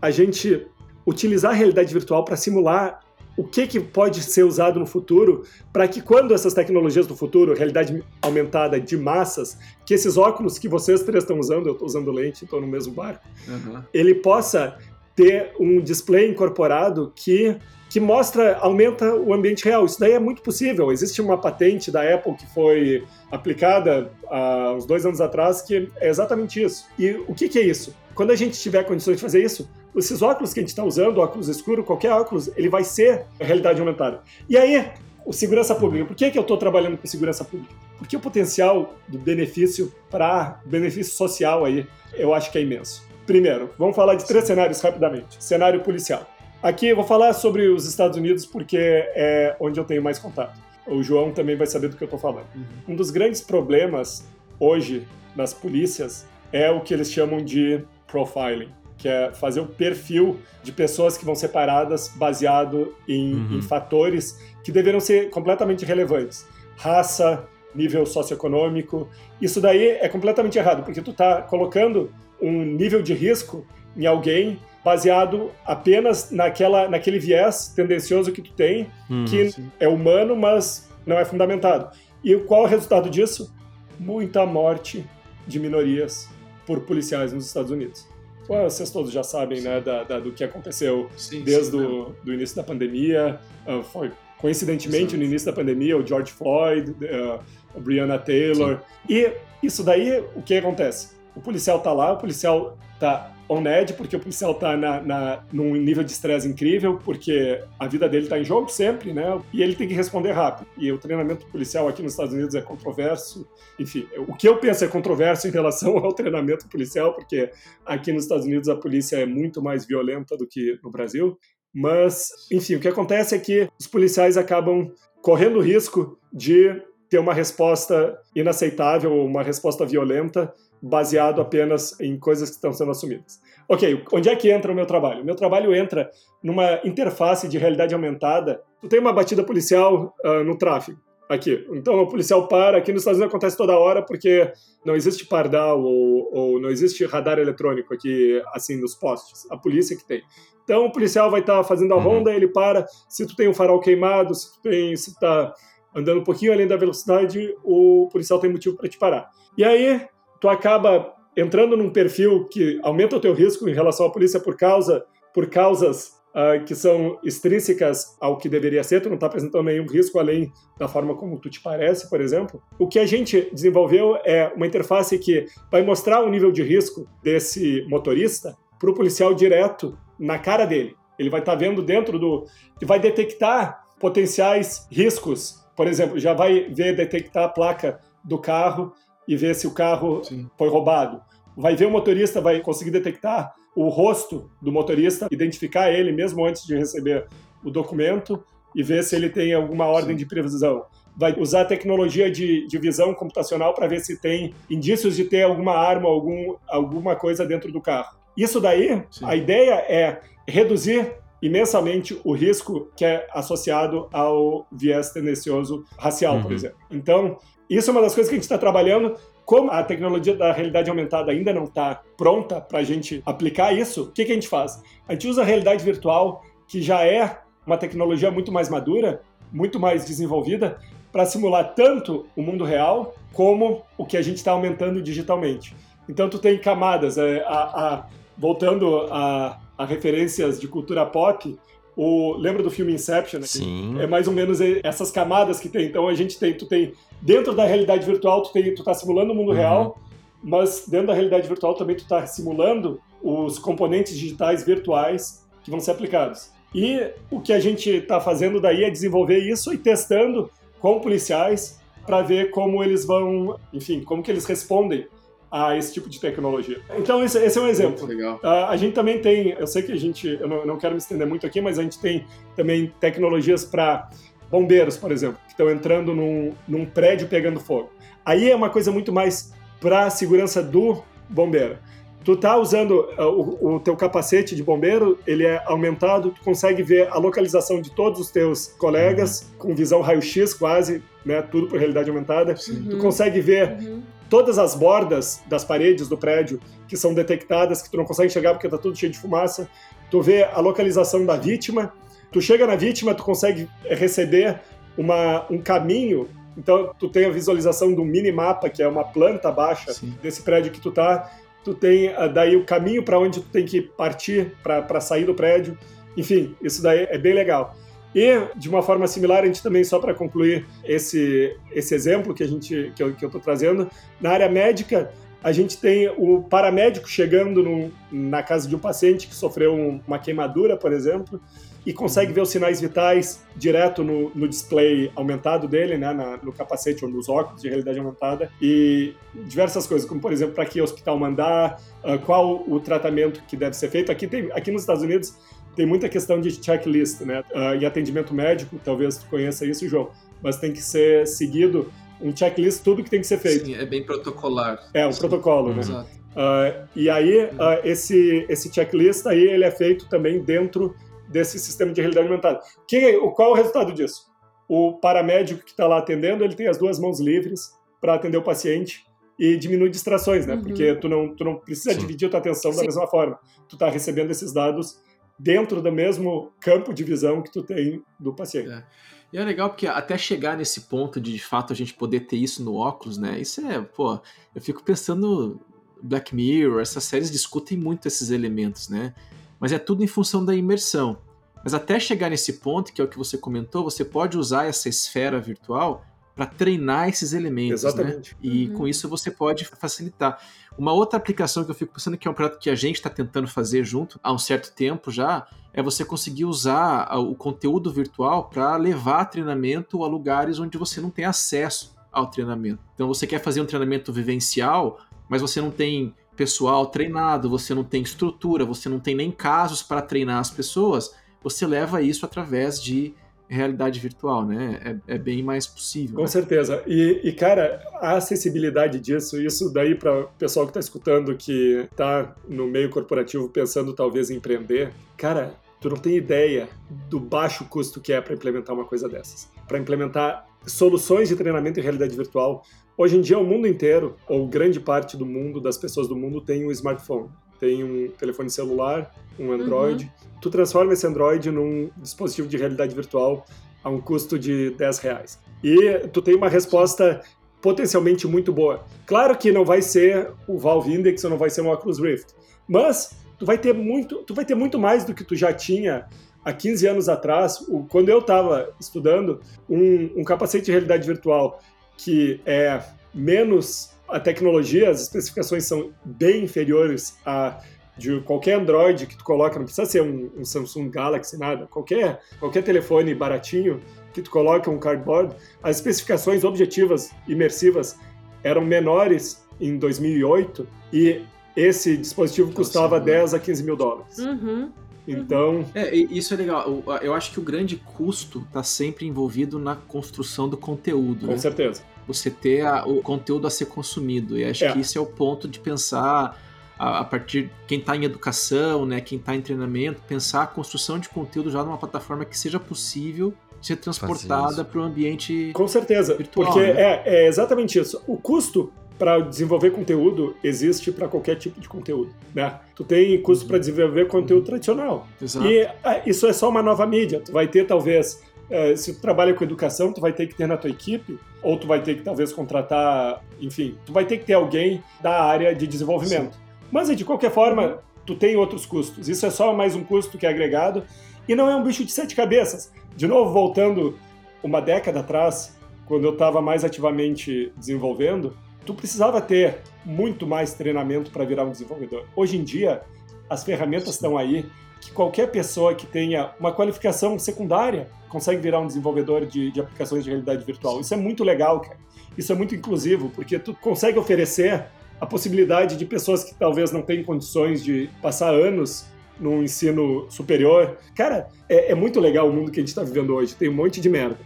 a gente utilizar a realidade virtual para simular o que, que pode ser usado no futuro para que quando essas tecnologias do futuro, realidade aumentada de massas, que esses óculos que vocês três estão usando, eu estou usando lente, estou no mesmo barco, uhum. ele possa ter um display incorporado que que mostra, aumenta o ambiente real. Isso daí é muito possível. Existe uma patente da Apple que foi aplicada há uns dois anos atrás que é exatamente isso. E o que, que é isso? Quando a gente tiver condições de fazer isso, esses óculos que a gente está usando, óculos escuro, qualquer óculos, ele vai ser realidade aumentada. E aí, o segurança pública. Por que, que eu estou trabalhando com segurança pública? Porque o potencial do benefício para benefício social aí, eu acho que é imenso. Primeiro, vamos falar de três cenários rapidamente. Cenário policial. Aqui eu vou falar sobre os Estados Unidos porque é onde eu tenho mais contato. O João também vai saber do que eu estou falando. Uhum. Um dos grandes problemas hoje nas polícias é o que eles chamam de profiling, que é fazer o perfil de pessoas que vão ser paradas baseado em, uhum. em fatores que deveriam ser completamente relevantes. Raça, nível socioeconômico. Isso daí é completamente errado, porque tu está colocando um nível de risco em alguém baseado apenas naquela, naquele viés tendencioso que tu tem, hum, que sim. é humano, mas não é fundamentado. E qual é o resultado disso? Muita morte de minorias por policiais nos Estados Unidos. Vocês todos já sabem né, da, da, do que aconteceu sim, desde o do início da pandemia. Uh, foi coincidentemente Exato. no início da pandemia o George Floyd, uh, a Breonna Taylor. Sim. E isso daí, o que acontece? O policial tá lá, o policial tá on edge, porque o policial tá na, na, num nível de estresse incrível, porque a vida dele tá em jogo sempre, né? E ele tem que responder rápido. E o treinamento policial aqui nos Estados Unidos é controverso. Enfim, o que eu penso é controverso em relação ao treinamento policial, porque aqui nos Estados Unidos a polícia é muito mais violenta do que no Brasil. Mas, enfim, o que acontece é que os policiais acabam correndo o risco de ter uma resposta inaceitável, uma resposta violenta baseado apenas em coisas que estão sendo assumidas. Ok, onde é que entra o meu trabalho? O meu trabalho entra numa interface de realidade aumentada. Tu tem uma batida policial uh, no tráfego aqui. Então o policial para, aqui nos Estados Unidos acontece toda hora porque não existe pardal ou, ou não existe radar eletrônico aqui assim nos postes. A polícia que tem. Então o policial vai estar tá fazendo a uhum. ronda, ele para. Se tu tem um farol queimado, se tu tem, se tá andando um pouquinho além da velocidade, o policial tem motivo para te parar. E aí tu acaba entrando num perfil que aumenta o teu risco em relação à polícia por causa por causas uh, que são extrínsecas ao que deveria ser, tu não está apresentando nenhum risco além da forma como tu te parece, por exemplo. O que a gente desenvolveu é uma interface que vai mostrar o nível de risco desse motorista para o policial direto na cara dele. Ele vai estar tá vendo dentro do. e vai detectar potenciais riscos. Por exemplo, já vai ver detectar a placa do carro e ver se o carro Sim. foi roubado. Vai ver o motorista, vai conseguir detectar o rosto do motorista, identificar ele mesmo antes de receber o documento e ver se ele tem alguma ordem Sim. de previsão. Vai usar tecnologia de, de visão computacional para ver se tem indícios de ter alguma arma, algum, alguma coisa dentro do carro. Isso daí, Sim. a ideia é reduzir imensamente o risco que é associado ao viés tendencioso racial, uhum. por exemplo. Então, isso é uma das coisas que a gente está trabalhando. Como a tecnologia da realidade aumentada ainda não está pronta para a gente aplicar isso, o que, que a gente faz? A gente usa a realidade virtual, que já é uma tecnologia muito mais madura, muito mais desenvolvida, para simular tanto o mundo real como o que a gente está aumentando digitalmente. Então, tu tem camadas. É, a, a, voltando a, a referências de cultura pop, o, lembra do filme Inception? Né? Sim. É mais ou menos essas camadas que tem. Então a gente tem, tu tem dentro da realidade virtual, tu, tem, tu tá simulando o mundo uhum. real, mas dentro da realidade virtual também tu tá simulando os componentes digitais virtuais que vão ser aplicados. E o que a gente está fazendo daí é desenvolver isso e testando com policiais para ver como eles vão, enfim, como que eles respondem a esse tipo de tecnologia. Então, esse, esse é um exemplo. legal. Uh, a gente também tem, eu sei que a gente, eu não, eu não quero me estender muito aqui, mas a gente tem também tecnologias para bombeiros, por exemplo, que estão entrando num, num prédio pegando fogo. Aí é uma coisa muito mais para a segurança do bombeiro. Tu tá usando uh, o, o, teu capacete de bombeiro, ele é aumentado, tu consegue ver a localização de todos os teus colegas uhum. com visão raio-x quase, né, tudo por realidade aumentada. Uhum. Tu consegue ver uhum todas as bordas das paredes do prédio que são detectadas, que tu não consegue chegar porque tá tudo cheio de fumaça. Tu vê a localização da vítima. Tu chega na vítima, tu consegue receber uma, um caminho. Então, tu tem a visualização do minimapa, que é uma planta baixa Sim. desse prédio que tu tá. tu tem uh, daí o caminho para onde tu tem que partir para sair do prédio. Enfim, isso daí é bem legal. E, de uma forma similar, a gente também, só para concluir esse, esse exemplo que, a gente, que eu estou trazendo, na área médica, a gente tem o paramédico chegando no, na casa de um paciente que sofreu um, uma queimadura, por exemplo, e consegue ver os sinais vitais direto no, no display aumentado dele, né, na, no capacete ou nos óculos de realidade aumentada, e diversas coisas, como por exemplo, para que hospital mandar, uh, qual o tratamento que deve ser feito. Aqui, tem, aqui nos Estados Unidos tem muita questão de checklist, né, uh, em atendimento médico, talvez tu conheça isso, João, mas tem que ser seguido um checklist, tudo que tem que ser feito. Sim, é bem protocolar. É, um Sim. protocolo, né? Exato. Uh, e aí, uh, esse, esse checklist aí, ele é feito também dentro desse sistema de realidade aumentada. Que, qual é o resultado disso? O paramédico que está lá atendendo, ele tem as duas mãos livres para atender o paciente e diminui distrações, né? Uhum. Porque tu não, tu não precisa Sim. dividir a tua atenção da Sim. mesma forma. Tu está recebendo esses dados dentro do mesmo campo de visão que tu tem do paciente. É. E é legal porque até chegar nesse ponto de de fato a gente poder ter isso no óculos, né? Isso é, pô, eu fico pensando Black Mirror, essas séries discutem muito esses elementos, né? Mas é tudo em função da imersão. Mas até chegar nesse ponto, que é o que você comentou, você pode usar essa esfera virtual para treinar esses elementos, né? Exatamente. E Uhum. com isso você pode facilitar. Uma outra aplicação que eu fico pensando que é um projeto que a gente está tentando fazer junto há um certo tempo já, é você conseguir usar o conteúdo virtual para levar treinamento a lugares onde você não tem acesso ao treinamento. Então você quer fazer um treinamento vivencial, mas você não tem pessoal treinado, você não tem estrutura, você não tem nem casos para treinar as pessoas, você leva isso através de realidade virtual, né? É, é bem mais possível. Com né? certeza. E, e, cara, a acessibilidade disso, isso daí para o pessoal que está escutando, que está no meio corporativo pensando talvez em empreender, cara, tu não tem ideia do baixo custo que é para implementar uma coisa dessas. Para implementar soluções de treinamento em realidade virtual. Hoje em dia, o mundo inteiro, ou grande parte do mundo, das pessoas do mundo, tem um smartphone. Tem um telefone celular, um Android. Tu transforma esse Android num dispositivo de realidade virtual a um custo de 10 reais. E tu tem uma resposta potencialmente muito boa. Claro que não vai ser o Valve Index ou não vai ser um Oculus Rift, mas tu vai ter muito, tu vai ter muito mais do que tu já tinha há 15 anos atrás, o- quando eu estava estudando, um, um capacete de realidade virtual que é menos a tecnologia, as especificações são bem inferiores a de qualquer Android que tu coloca, não precisa ser um, um Samsung Galaxy, nada, qualquer, qualquer telefone baratinho que tu coloca um cardboard, as especificações objetivas imersivas eram menores em 2008 e esse dispositivo Então, custava sim. 10 a 15 mil dólares. Uhum. Então, É, isso é legal. Eu acho que o grande custo está sempre envolvido na construção do conteúdo, com né? certeza. Você ter a- o conteúdo a ser consumido. E acho É. que esse é o ponto de pensar a, a partir quem está em educação, né, quem está em treinamento, pensar a construção de conteúdo já numa plataforma que seja possível ser transportada para o ambiente. Com certeza, Virtual, porque né? é, é exatamente isso. O custo para desenvolver conteúdo existe para qualquer tipo de conteúdo, né? Tu tem custo Uhum. para desenvolver conteúdo Uhum. tradicional. Exato. E ah, isso é só uma nova mídia. Tu vai ter, talvez, eh, se tu trabalha com educação, tu vai ter que ter na tua equipe, ou tu vai ter que, talvez, contratar, enfim, tu vai ter que ter alguém da área de desenvolvimento. Mas, de qualquer forma, tu tem outros custos. Isso é só mais um custo que é agregado e não é um bicho de sete cabeças. De novo, voltando uma década atrás, quando eu estava mais ativamente desenvolvendo, tu precisava ter muito mais treinamento para virar um desenvolvedor. Hoje em dia, as ferramentas estão aí que qualquer pessoa que tenha uma qualificação secundária consegue virar um desenvolvedor de, de aplicações de realidade virtual. Isso é muito legal, cara. Isso é muito inclusivo, porque tu consegue oferecer a possibilidade de pessoas que talvez não tenham condições de passar anos no ensino superior. Cara, é, é muito legal o mundo que a gente está vivendo hoje. Tem um monte de merda.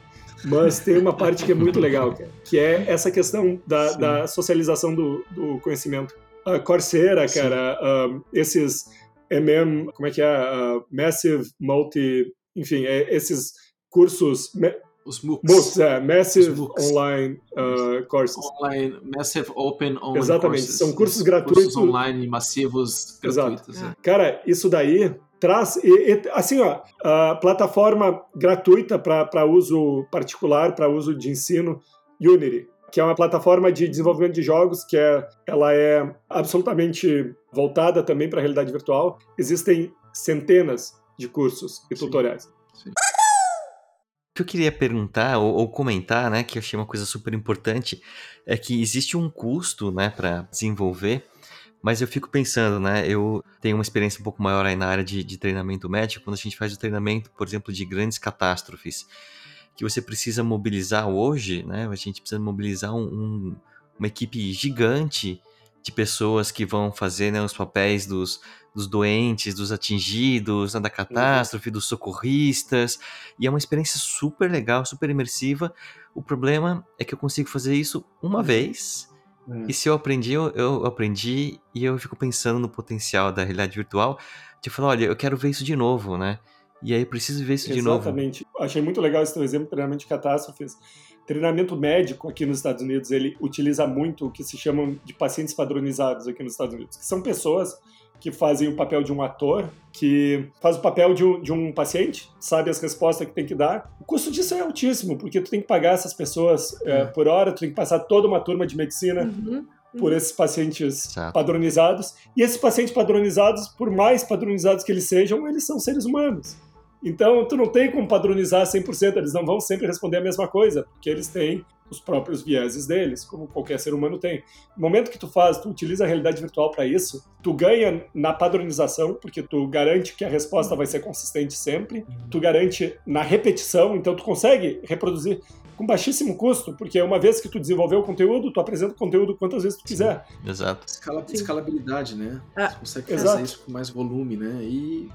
Mas tem uma parte que é muito legal, cara, que é essa questão da, da socialização do, do conhecimento. A Coursera, cara, um, esses MM, como é que é? Uh, Massive Multi, enfim, é, esses cursos, Os MOOCs. MOOCs, é, Massive MOOCs. Online uh, Courses. Online, Massive Open Online Exatamente, courses. são cursos Os gratuitos. online massivos Exato. gratuitos. é. Cara, isso daí traz. e- e, assim, ó, a plataforma gratuita para uso particular, para uso de ensino, Unity. que é uma plataforma de desenvolvimento de jogos que é, ela é absolutamente voltada também para a realidade virtual. Existem centenas de cursos e Sim. tutoriais. Sim. O que eu queria perguntar ou, ou, comentar, né, que eu achei uma coisa super importante, é que existe um custo, né, para desenvolver, mas eu fico pensando, né, eu tenho uma experiência um pouco maior aí na área de, de treinamento médico, quando a gente faz o treinamento, por exemplo, de grandes catástrofes, que você precisa mobilizar hoje, né, a gente precisa mobilizar um, um, uma equipe gigante de pessoas que vão fazer né, os papéis dos, dos doentes, dos atingidos, né, da uhum. catástrofe, uhum. dos socorristas. E é uma experiência super legal, super imersiva. O problema é que eu consigo fazer isso uma uhum. vez. Uhum. E se eu aprendi, eu, eu, aprendi e eu fico pensando no potencial da realidade virtual de falar, olha, eu quero ver isso de novo, né? E aí eu preciso ver isso Exatamente. de novo. Exatamente. Achei muito legal esse teu exemplo, treinamento de catástrofes Treinamento médico aqui nos Estados Unidos, ele utiliza muito o que se chamam de pacientes padronizados aqui nos Estados Unidos, que são pessoas que fazem o papel de um ator, que faz o papel de um, de um paciente, sabe as respostas que tem que dar. O custo disso é altíssimo, porque tu tem que pagar essas pessoas é, por hora, tu tem que passar toda uma turma de medicina uhum por uhum. esses pacientes padronizados. E esses pacientes padronizados, por mais padronizados que eles sejam, eles são seres humanos. Então, tu não tem como padronizar 100%, eles não vão sempre responder a mesma coisa, porque eles têm os próprios vieses deles, como qualquer ser humano tem. No momento que tu faz, tu utiliza a realidade virtual para isso, tu ganha na padronização, porque tu garante que a resposta vai ser consistente sempre, tu garante na repetição, então tu consegue reproduzir com baixíssimo custo, porque uma vez que tu desenvolveu o conteúdo, tu apresenta o conteúdo quantas vezes tu quiser. Exato. Escala, escalabilidade, né? Ah, Você consegue fazer exato. isso com mais volume, né? E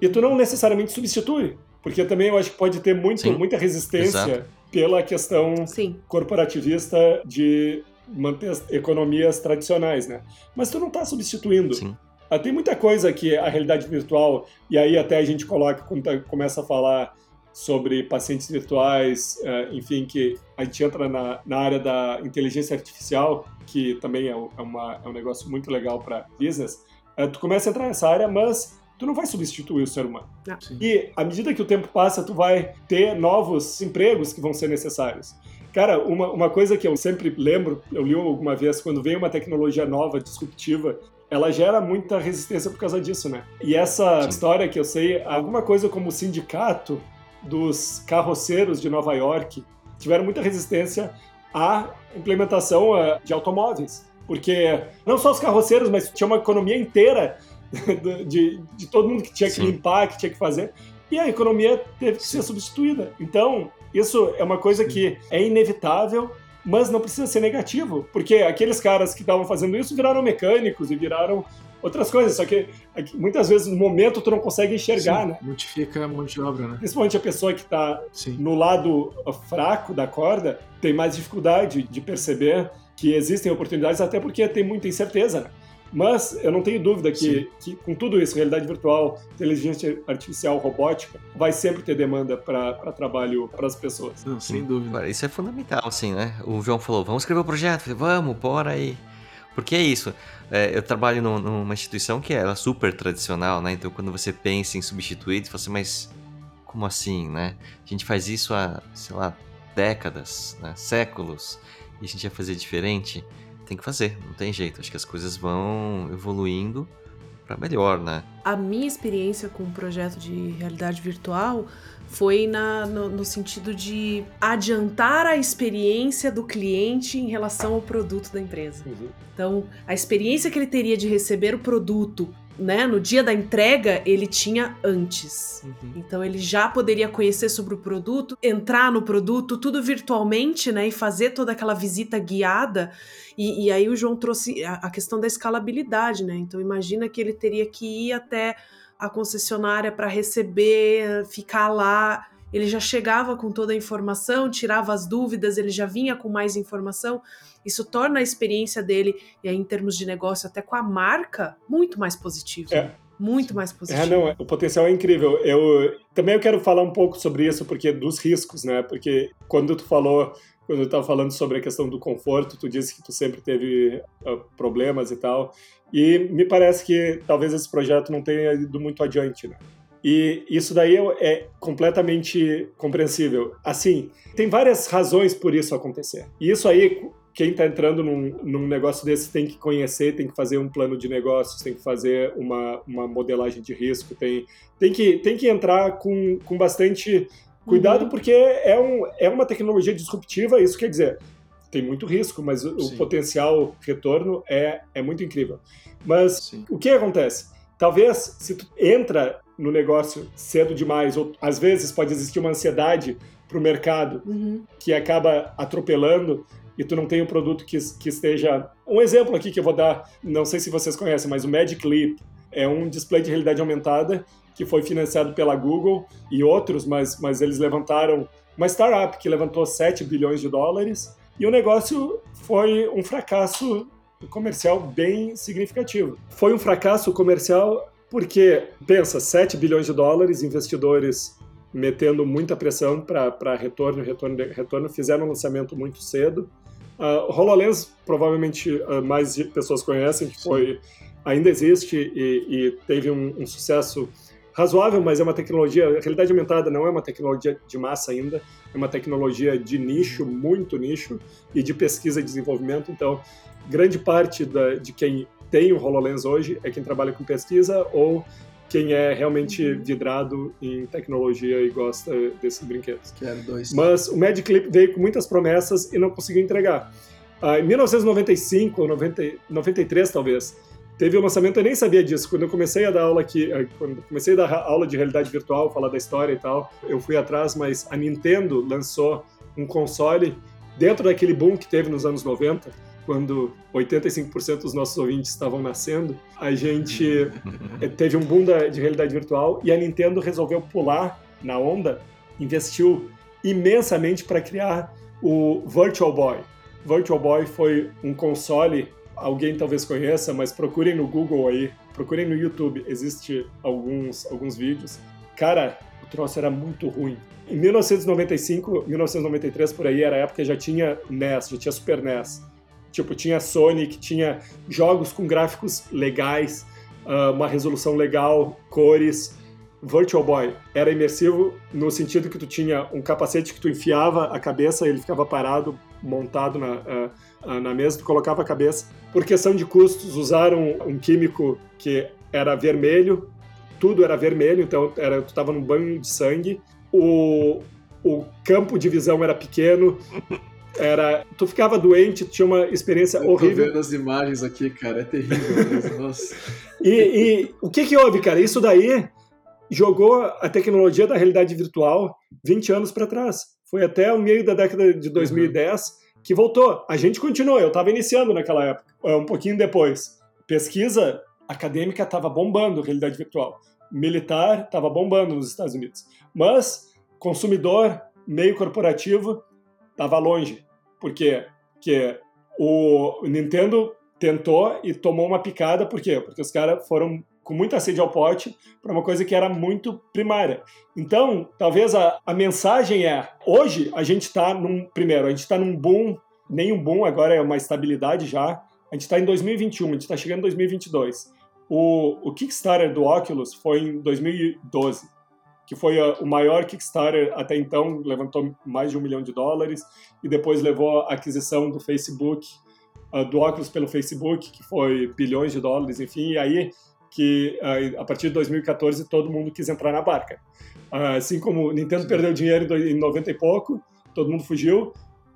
e tu não necessariamente substitui, porque também eu acho que pode ter muito, muita resistência Exato. pela questão Sim. corporativista de manter as economias tradicionais, né? Mas tu não está substituindo. Sim. Ah, tem muita coisa que a realidade virtual, e aí até a gente coloca, quando tá, começa a falar sobre pacientes virtuais, eh, enfim, que a gente entra na, na área da inteligência artificial, que também é, é uma, é um negócio muito legal para business, eh, tu começa a entrar nessa área, mas tu não vai substituir o ser humano. E à medida que o tempo passa, tu vai ter novos empregos que vão ser necessários. Cara, uma, uma coisa que eu sempre lembro, eu li alguma vez, quando vem uma tecnologia nova, disruptiva, ela gera muita resistência por causa disso, né? E essa Sim. história que eu sei, alguma coisa como o sindicato dos carroceiros de Nova York tiveram muita resistência à implementação eh, de automóveis. Porque não só os carroceiros, mas tinha uma economia inteira de, de todo mundo que tinha que Sim. limpar, que tinha que fazer. E a economia teve que ser substituída. Então, isso é uma coisa que é inevitável, mas não precisa ser negativo, porque aqueles caras que estavam fazendo isso viraram mecânicos e viraram outras coisas, só que muitas vezes no momento tu não consegue enxergar, Sim, né? Multiplica a mão de obra, né? Principalmente a pessoa que está no lado fraco da corda tem mais dificuldade de perceber que existem oportunidades, até porque tem muita incerteza, né? Mas eu não tenho dúvida que, que, com tudo isso, realidade virtual, inteligência artificial, robótica, vai sempre ter demanda para trabalho para as pessoas. Não, sem dúvida. Isso é fundamental, sim, né? O João falou, vamos escrever o um projeto. Falei, vamos, bora aí. Porque é isso. É, eu trabalho no, numa instituição que é super tradicional, né? Então, quando você pensa em substituir, você fala assim, mas como assim, né? A gente faz isso há, sei lá, décadas, né? séculos, e a gente vai fazer diferente tem que fazer, não tem jeito. Acho que as coisas vão evoluindo para melhor, né? A minha experiência com o projeto de realidade virtual foi na, no, no, sentido de adiantar a experiência do cliente em relação ao produto da empresa. Uhum. Então, a experiência que ele teria de receber o produto né, no dia da entrega, ele tinha antes. Uhum. Então ele já poderia conhecer sobre o produto, entrar no produto, tudo virtualmente, né, e fazer toda aquela visita guiada. E, e aí o João trouxe a, a questão da escalabilidade, né? Então imagina que ele teria que ir até a concessionária para receber, ficar lá. Ele já chegava com toda a informação, tirava as dúvidas, ele já vinha com mais informação. Isso torna a experiência dele, e aí, em termos de negócio, até com a marca, muito mais positivo. É. Muito mais positivo. É, não, o potencial é incrível. Eu também eu quero falar um pouco sobre isso, porque dos riscos, né? Porque quando tu falou, quando eu estava falando sobre a questão do conforto, tu disse que tu sempre teve uh, problemas e tal. E me parece que talvez esse projeto não tenha ido muito adiante, né? E isso daí é completamente compreensível. Assim, tem várias razões por isso acontecer. E isso aí, quem está entrando num, num, negócio desse tem que conhecer, tem que fazer um plano de negócios, tem que fazer uma, uma modelagem de risco, tem, tem, que, tem que entrar com, com bastante cuidado, uhum. porque é, um, é uma tecnologia disruptiva, isso quer dizer, tem muito risco, mas o, o potencial retorno é, é muito incrível. Mas Sim. o que acontece? Talvez se tu entra no negócio cedo demais, ou às vezes pode existir uma ansiedade para o mercado uhum. que acaba atropelando e tu não tem um produto que, que esteja. Um exemplo aqui que eu vou dar, não sei se vocês conhecem, mas o Magic Leap é um display de realidade aumentada que foi financiado pela Google e outros, mas, mas eles levantaram uma startup que levantou 7 bilhões de dólares e o negócio foi um fracasso comercial bem significativo. Foi um fracasso comercial porque, pensa, 7 bilhões de dólares, investidores metendo muita pressão para retorno, retorno, retorno, fizeram um lançamento muito cedo. Uh, HoloLens, provavelmente uh, mais pessoas conhecem, que foi, ainda existe e, e teve um, um, sucesso razoável, mas é uma tecnologia, a realidade aumentada não é uma tecnologia de massa ainda, é uma tecnologia de nicho, muito nicho, e de pesquisa e desenvolvimento, então grande parte da, de quem tem o HoloLens hoje é quem trabalha com pesquisa ou quem é realmente uhum. vidrado em tecnologia e gosta desses brinquedos. Quero dois. Mas o Magic Leap veio com muitas promessas e não conseguiu entregar. Ah, em 1995, ou 93 talvez, teve o um lançamento, eu nem sabia disso. Quando eu comecei a dar aula aqui, eh, quando comecei a dar aula de realidade virtual, falar da história e tal, eu fui atrás, mas a Nintendo lançou um console dentro daquele boom que teve nos anos 90, quando 85% dos nossos ouvintes estavam nascendo, a gente eh, teve um boom de realidade virtual e a Nintendo resolveu pular na onda, investiu imensamente para criar o Virtual Boy. Virtual Boy foi um console, alguém talvez conheça, mas procurem no Google aí, procurem no YouTube, existe alguns alguns vídeos. Cara, o troço era muito ruim. Em 1995, 1993 por aí era a época que já tinha NES, já tinha Super NES. Tipo, tinha Sonic, tinha jogos com gráficos legais, uh, uma resolução legal, cores. Virtual Boy era imersivo no sentido que tu tinha um capacete que tu enfiava a cabeça, ele ficava parado, montado na, uh, na mesa, tu colocava a cabeça. Por questão de custos, usaram um químico que era vermelho, tudo era vermelho, então era, tu estava num banho de sangue. O, o campo de visão era pequeno, era, tu ficava doente, tinha uma experiência eu horrível. Tô vendo as imagens aqui, cara, é terrível. nossa. E, e, o que que houve, cara? Isso daí jogou a tecnologia da realidade virtual 20 anos para trás. Foi até o meio da década de 2010 uhum. que voltou. A gente continuou, eu estava iniciando naquela época, um pouquinho depois. Pesquisa acadêmica estava bombando realidade virtual. Militar estava bombando nos Estados Unidos. Mas consumidor, meio corporativo, estava longe. Porque o Nintendo tentou e tomou uma picada, por quê? Porque os caras foram com muita sede ao pote para uma coisa que era muito primária. Então, talvez a, a mensagem é: hoje a gente está num. Primeiro, a gente está num boom, nem um boom, agora é uma estabilidade já. A gente está em 2021, a gente está chegando em 2022. O, o Kickstarter do Oculus foi em 2012 que foi a, o maior Kickstarter até então, levantou mais de um milhão de dólares, e depois levou a aquisição do Facebook, uh, do Oculus pelo Facebook, que foi bilhões de dólares, enfim, e aí que uh, a partir de 2014 todo mundo quis entrar na barca. Uh, assim como Nintendo perdeu dinheiro em 90 e pouco, todo mundo fugiu,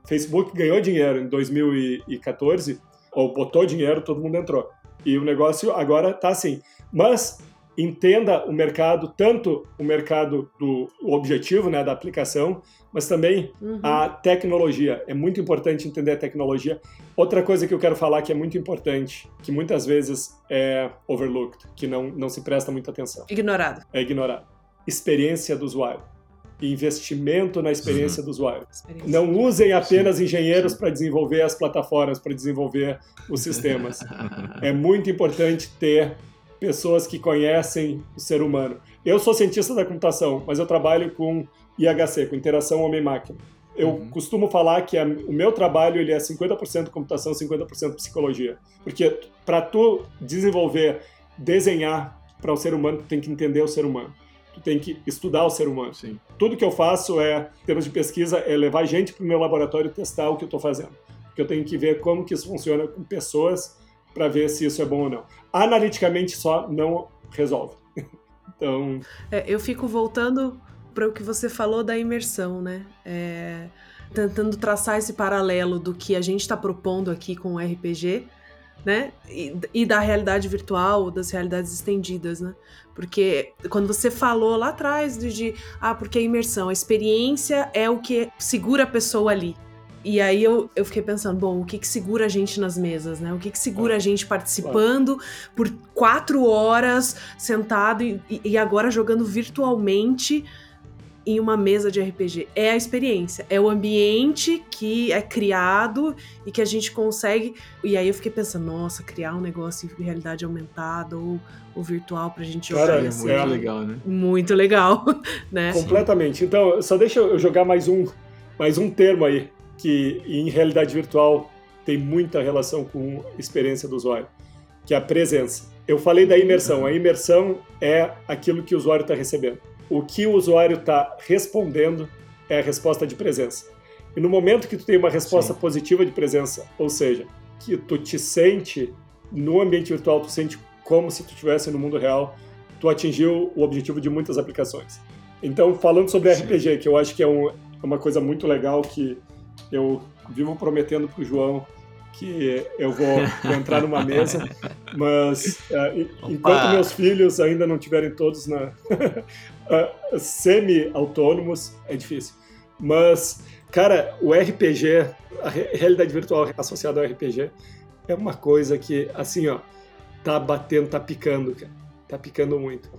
Facebook ganhou dinheiro em 2014, ou botou dinheiro, todo mundo entrou. E o negócio agora está assim. Mas entenda o mercado, tanto o mercado do objetivo, né, da aplicação, mas também uhum. a tecnologia. É muito importante entender a tecnologia. Outra coisa que eu quero falar que é muito importante, que muitas vezes é overlooked, que não, não se presta muita atenção. Ignorado. É ignorado. Experiência do usuário. Investimento na experiência uhum. do usuário. Experiência. Não usem apenas sim, engenheiros para desenvolver as plataformas, para desenvolver os sistemas. é muito importante ter pessoas que conhecem o ser humano. Eu sou cientista da computação, mas eu trabalho com IHC, com interação homem-máquina. Eu uhum. costumo falar que a, o meu trabalho ele é 50% computação, 50% psicologia. Porque para tu desenvolver, desenhar para o ser humano, tu tem que entender o ser humano. Tu tem que estudar o ser humano. Sim. Tudo que eu faço é, em termos de pesquisa, é levar gente para o meu laboratório testar o que eu estou fazendo. Porque eu tenho que ver como que isso funciona com pessoas para ver se isso é bom ou não. Analiticamente só não resolve. então. É, eu fico voltando para o que você falou da imersão, né? É, tentando traçar esse paralelo do que a gente está propondo aqui com o RPG, né? E, e, da realidade virtual, das realidades estendidas, né? Porque quando você falou lá atrás de, de ah, porque a imersão, a experiência é o que segura a pessoa ali. E aí eu, eu fiquei pensando, bom, o que que segura a gente nas mesas, né? O que que segura a gente participando por quatro horas sentado e, e agora jogando virtualmente em uma mesa de RPG. É a experiência, é o ambiente que é criado e que a gente consegue. E aí eu fiquei pensando, nossa, criar um negócio em realidade aumentada ou, ou virtual pra gente jogar. Cara, é muito é legal, né? Muito legal, né? Completamente. Então, só deixa eu jogar mais um, mais um termo aí, que em realidade virtual tem muita relação com a experiência do usuário, que é a presença. Eu falei da imersão. A imersão é aquilo que o usuário está recebendo o que o usuário está respondendo é a resposta de presença. E no momento que tu tem uma resposta Sim. positiva de presença, ou seja, que tu te sente no ambiente virtual, tu sente como se tu estivesse no mundo real, tu atingiu o objetivo de muitas aplicações. Então, falando sobre Sim. RPG, que eu acho que é, um, é uma coisa muito legal que eu vivo prometendo para o João que eu vou, entrar numa mesa, mas uh, enquanto meus filhos ainda não tiverem todos na, uh, semi-autônomos, é difícil. Mas, cara, o RPG, a realidade virtual associada ao RPG, é uma coisa que, assim, ó, tá batendo, tá picando, cara. Tá picando muito.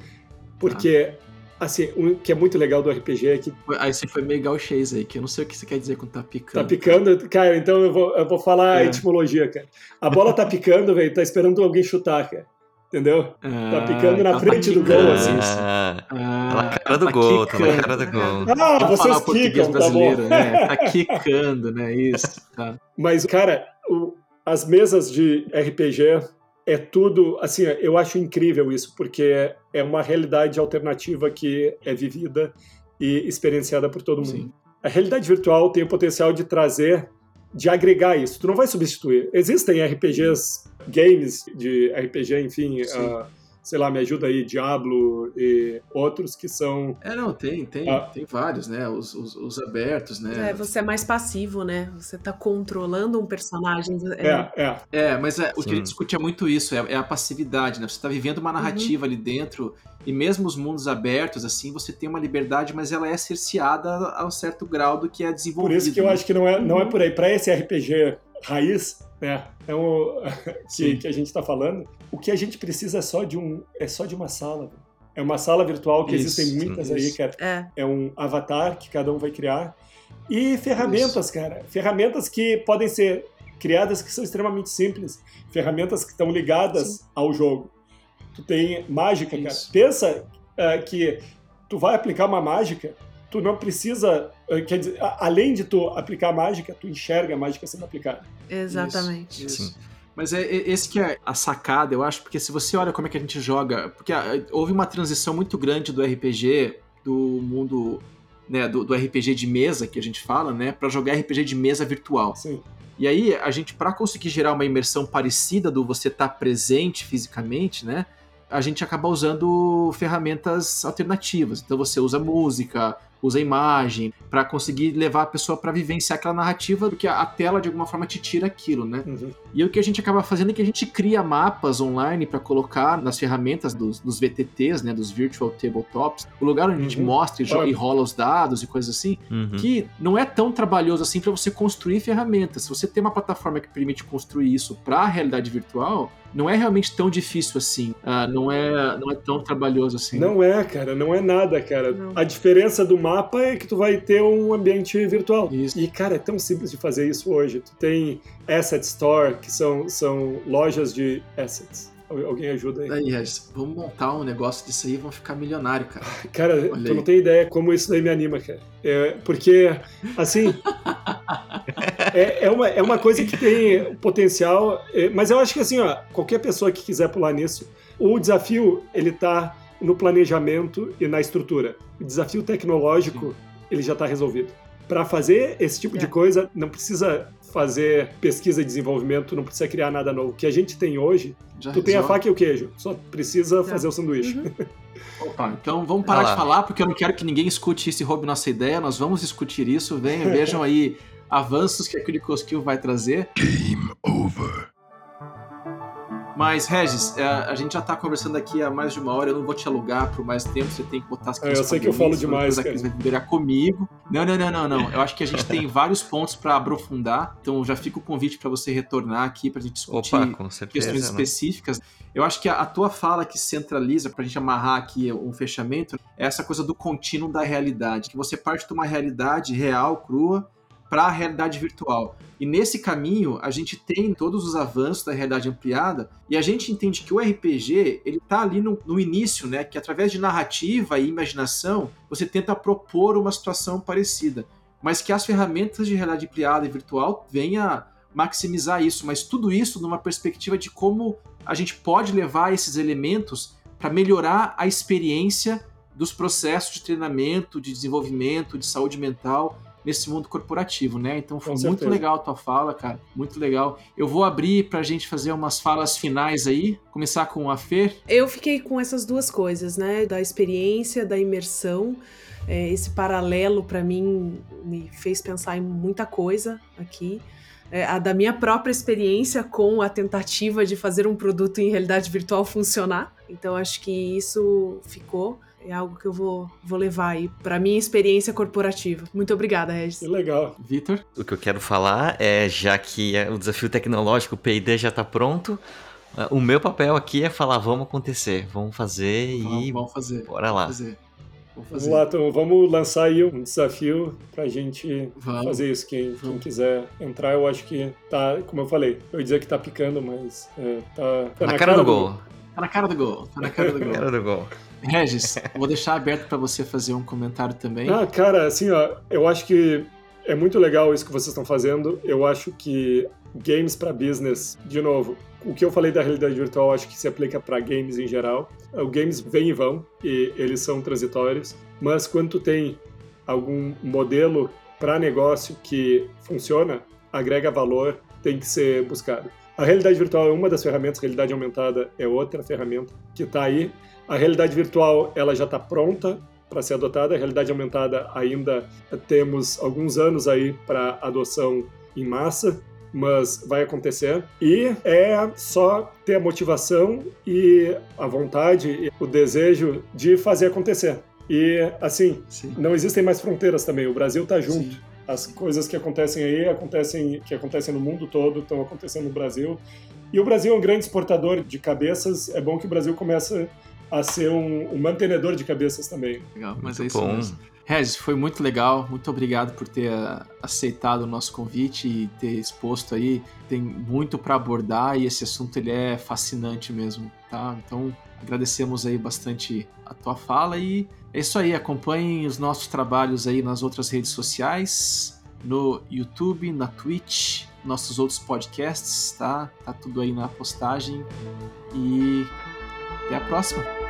Porque, ah. Assim, o que é muito legal do RPG é que. Aí você foi meio gauchês aí, que eu não sei o que você quer dizer com tá picando. Tá picando, cara, então eu vou, eu vou falar é. a etimologia, cara. A bola tá picando, velho, tá esperando alguém chutar, cara entendeu? Ah, tá picando na frente do gol, assim. Ah, tá na cara do tá gol, tá na cara do gol. Ah, Vamos vocês falar quicam, brasileiro, tá né? Tá quicando, né? Isso, tá. Mas, cara, o, as mesas de RPG é tudo, assim, eu acho incrível isso, porque é uma realidade alternativa que é vivida e experienciada por todo mundo. Sim. A realidade virtual tem o potencial de trazer de agregar isso. Tu não vai substituir. Existem RPGs, games de RPG, enfim, uh, sei lá, me ajuda aí, Diablo e outros que são. É, não, tem, tem, ah. tem vários, né? Os, os, os, abertos, né? É, você é mais passivo, né? Você tá controlando um personagem. É, é. É, é mas é, o que ele discute é muito isso, é, é, a passividade, né? Você tá vivendo uma narrativa uhum. ali dentro, e mesmo os mundos abertos, assim, você tem uma liberdade, mas ela é cerceada a um certo grau do que é desenvolvido. Por isso que eu acho que não é, não é uhum. por aí. Para esse RPG raiz, né? É o que, que a gente está falando. O que a gente precisa é só de um, é só de uma sala. É uma sala virtual que isso, existem muitas isso. aí, que é, é um avatar que cada um vai criar e ferramentas, isso. cara. Ferramentas que podem ser criadas que são extremamente simples, ferramentas que estão ligadas Sim. ao jogo. Tu tem mágica, cara. Pensa uh, que tu vai aplicar uma mágica tu não precisa, quer dizer, além de tu aplicar a mágica, tu enxerga a mágica sendo aplicada. Exatamente. Isso, isso. Mas é, é, esse que é a sacada, eu acho, porque se você olha como é que a gente joga, porque ah, houve uma transição muito grande do RPG, do mundo, né, do, do RPG de mesa que a gente fala, né, para jogar RPG de mesa virtual. Sim. E aí a gente, para conseguir gerar uma imersão parecida do você estar tá presente fisicamente, né, a gente acaba usando ferramentas alternativas. Então você usa música, usa imagem, para conseguir levar a pessoa para vivenciar aquela narrativa, porque a, tela de alguma forma te tira aquilo, né? Uhum. E o que a gente acaba fazendo é que a gente cria mapas online para colocar nas ferramentas dos, dos, VTTs, né, dos Virtual Tabletops, o lugar onde a gente uhum. mostra e, e, rola os dados e coisas assim, uhum. que não é tão trabalhoso assim para você construir ferramentas. Se você tem uma plataforma que permite construir isso para a realidade virtual, não é realmente tão difícil assim. Uh, não, é, não é tão trabalhoso assim. Não é, cara, não é nada, cara. Não. A diferença do mapa é que tu vai ter um ambiente virtual. Isso. E, cara, é tão simples de fazer isso hoje. Tu tem Asset Store, que são, são lojas de assets. Alguém ajuda aí. Aí, Regis, vamos montar um negócio disso aí e vamos ficar milionário, cara. Cara, Olha tu aí. não tem ideia como isso daí me anima, cara. É, porque, assim. é, é, uma, é uma coisa que tem potencial, é, mas eu acho que, assim, ó, qualquer pessoa que quiser pular nisso, o desafio, ele tá no planejamento e na estrutura. O desafio tecnológico, Sim. ele já está resolvido. Para fazer esse tipo é. de coisa, não precisa fazer pesquisa e desenvolvimento, não precisa criar nada novo. O que a gente tem hoje, já tu resolve. tem a faca e o queijo, só precisa é. fazer o sanduíche. Uhum. Opa, então vamos parar de falar, porque eu não quero que ninguém escute isso e roube nossa ideia. Nós vamos discutir isso. Venham, vejam aí avanços que a Critical Skill vai trazer. Game over. Mas, Regis, é, a gente já tá conversando aqui há mais de uma hora, eu não vou te alugar por mais tempo, você tem que botar as é, Eu sei que eu falo demais, cara. Vai liberar comigo. Não, não, não, não, não. Eu acho que a gente tem vários pontos para aprofundar, então já fica o convite para você retornar aqui pra gente discutir Opa, certeza, questões né? específicas. Eu acho que a, a, tua fala que centraliza, pra gente amarrar aqui um fechamento, é essa coisa do contínuo da realidade, que você parte de uma realidade real, crua, para a realidade virtual. E nesse caminho, a gente tem todos os avanços da realidade ampliada e a gente entende que o RPG, ele tá ali no, no início, né, que através de narrativa e imaginação, você tenta propor uma situação parecida, mas que as ferramentas de realidade ampliada e virtual venham maximizar isso, mas tudo isso numa perspectiva de como a gente pode levar esses elementos para melhorar a experiência dos processos de treinamento, de desenvolvimento, de saúde mental nesse mundo corporativo, né? Então foi muito legal a tua fala, cara. Muito legal. Eu vou abrir pra gente fazer umas falas finais aí. Começar com a Fer. Eu fiquei com essas duas coisas, né? Da experiência, da imersão. É, esse paralelo para mim me fez pensar em muita coisa aqui. É, a da minha própria experiência com a tentativa de fazer um produto em realidade virtual funcionar. Então acho que isso ficou é algo que eu vou, vou levar aí para minha experiência corporativa. Muito obrigada, Regis. Que legal. Vitor? O que eu quero falar é, já que o desafio tecnológico, o P&D já está pronto, o meu papel aqui é falar, vamos acontecer, vamos fazer vamos, e vamos fazer. bora lá. Vamos fazer. Vamos, fazer. vamos lá, então vamos lançar aí um desafio pra gente vamos. fazer isso. Quem, quem, quiser entrar, eu acho que tá, como eu falei, eu ia dizer que tá picando, mas é, tá, tá, na, na, cara, cara do, gol. gol. Tá na cara do gol. Tá na cara do gol. cara do gol. Regis, vou deixar aberto para você fazer um comentário também. Ah, cara, assim, ó, eu acho que é muito legal isso que vocês estão fazendo. Eu acho que games para business, de novo, o que eu falei da realidade virtual acho que se aplica para games em geral. Os games vêm e vão e eles são transitórios, mas quando tu tem algum modelo para negócio que funciona, agrega valor, tem que ser buscado. A realidade virtual é uma das ferramentas, realidade aumentada é outra ferramenta que está aí. A realidade virtual ela já está pronta para ser adotada. A realidade aumentada ainda temos alguns anos aí para adoção em massa, mas vai acontecer. E é só ter a motivação e a vontade, o desejo de fazer acontecer. E assim, Sim. não existem mais fronteiras também. O Brasil está junto. Sim. As coisas que acontecem aí acontecem que acontecem no mundo todo estão acontecendo no Brasil. E o Brasil é um grande exportador de cabeças. É bom que o Brasil comece a ser um, um mantenedor de cabeças também. Legal, mas muito é isso bom. mesmo. Regis, foi muito legal. Muito obrigado por ter aceitado o nosso convite e ter exposto aí. Tem muito para abordar e esse assunto ele é fascinante mesmo, tá? Então, agradecemos aí bastante a tua fala e é isso aí. Acompanhem os nossos trabalhos aí nas outras redes sociais, no YouTube, na Twitch, nossos outros podcasts, tá? Tá tudo aí na postagem e até a próxima.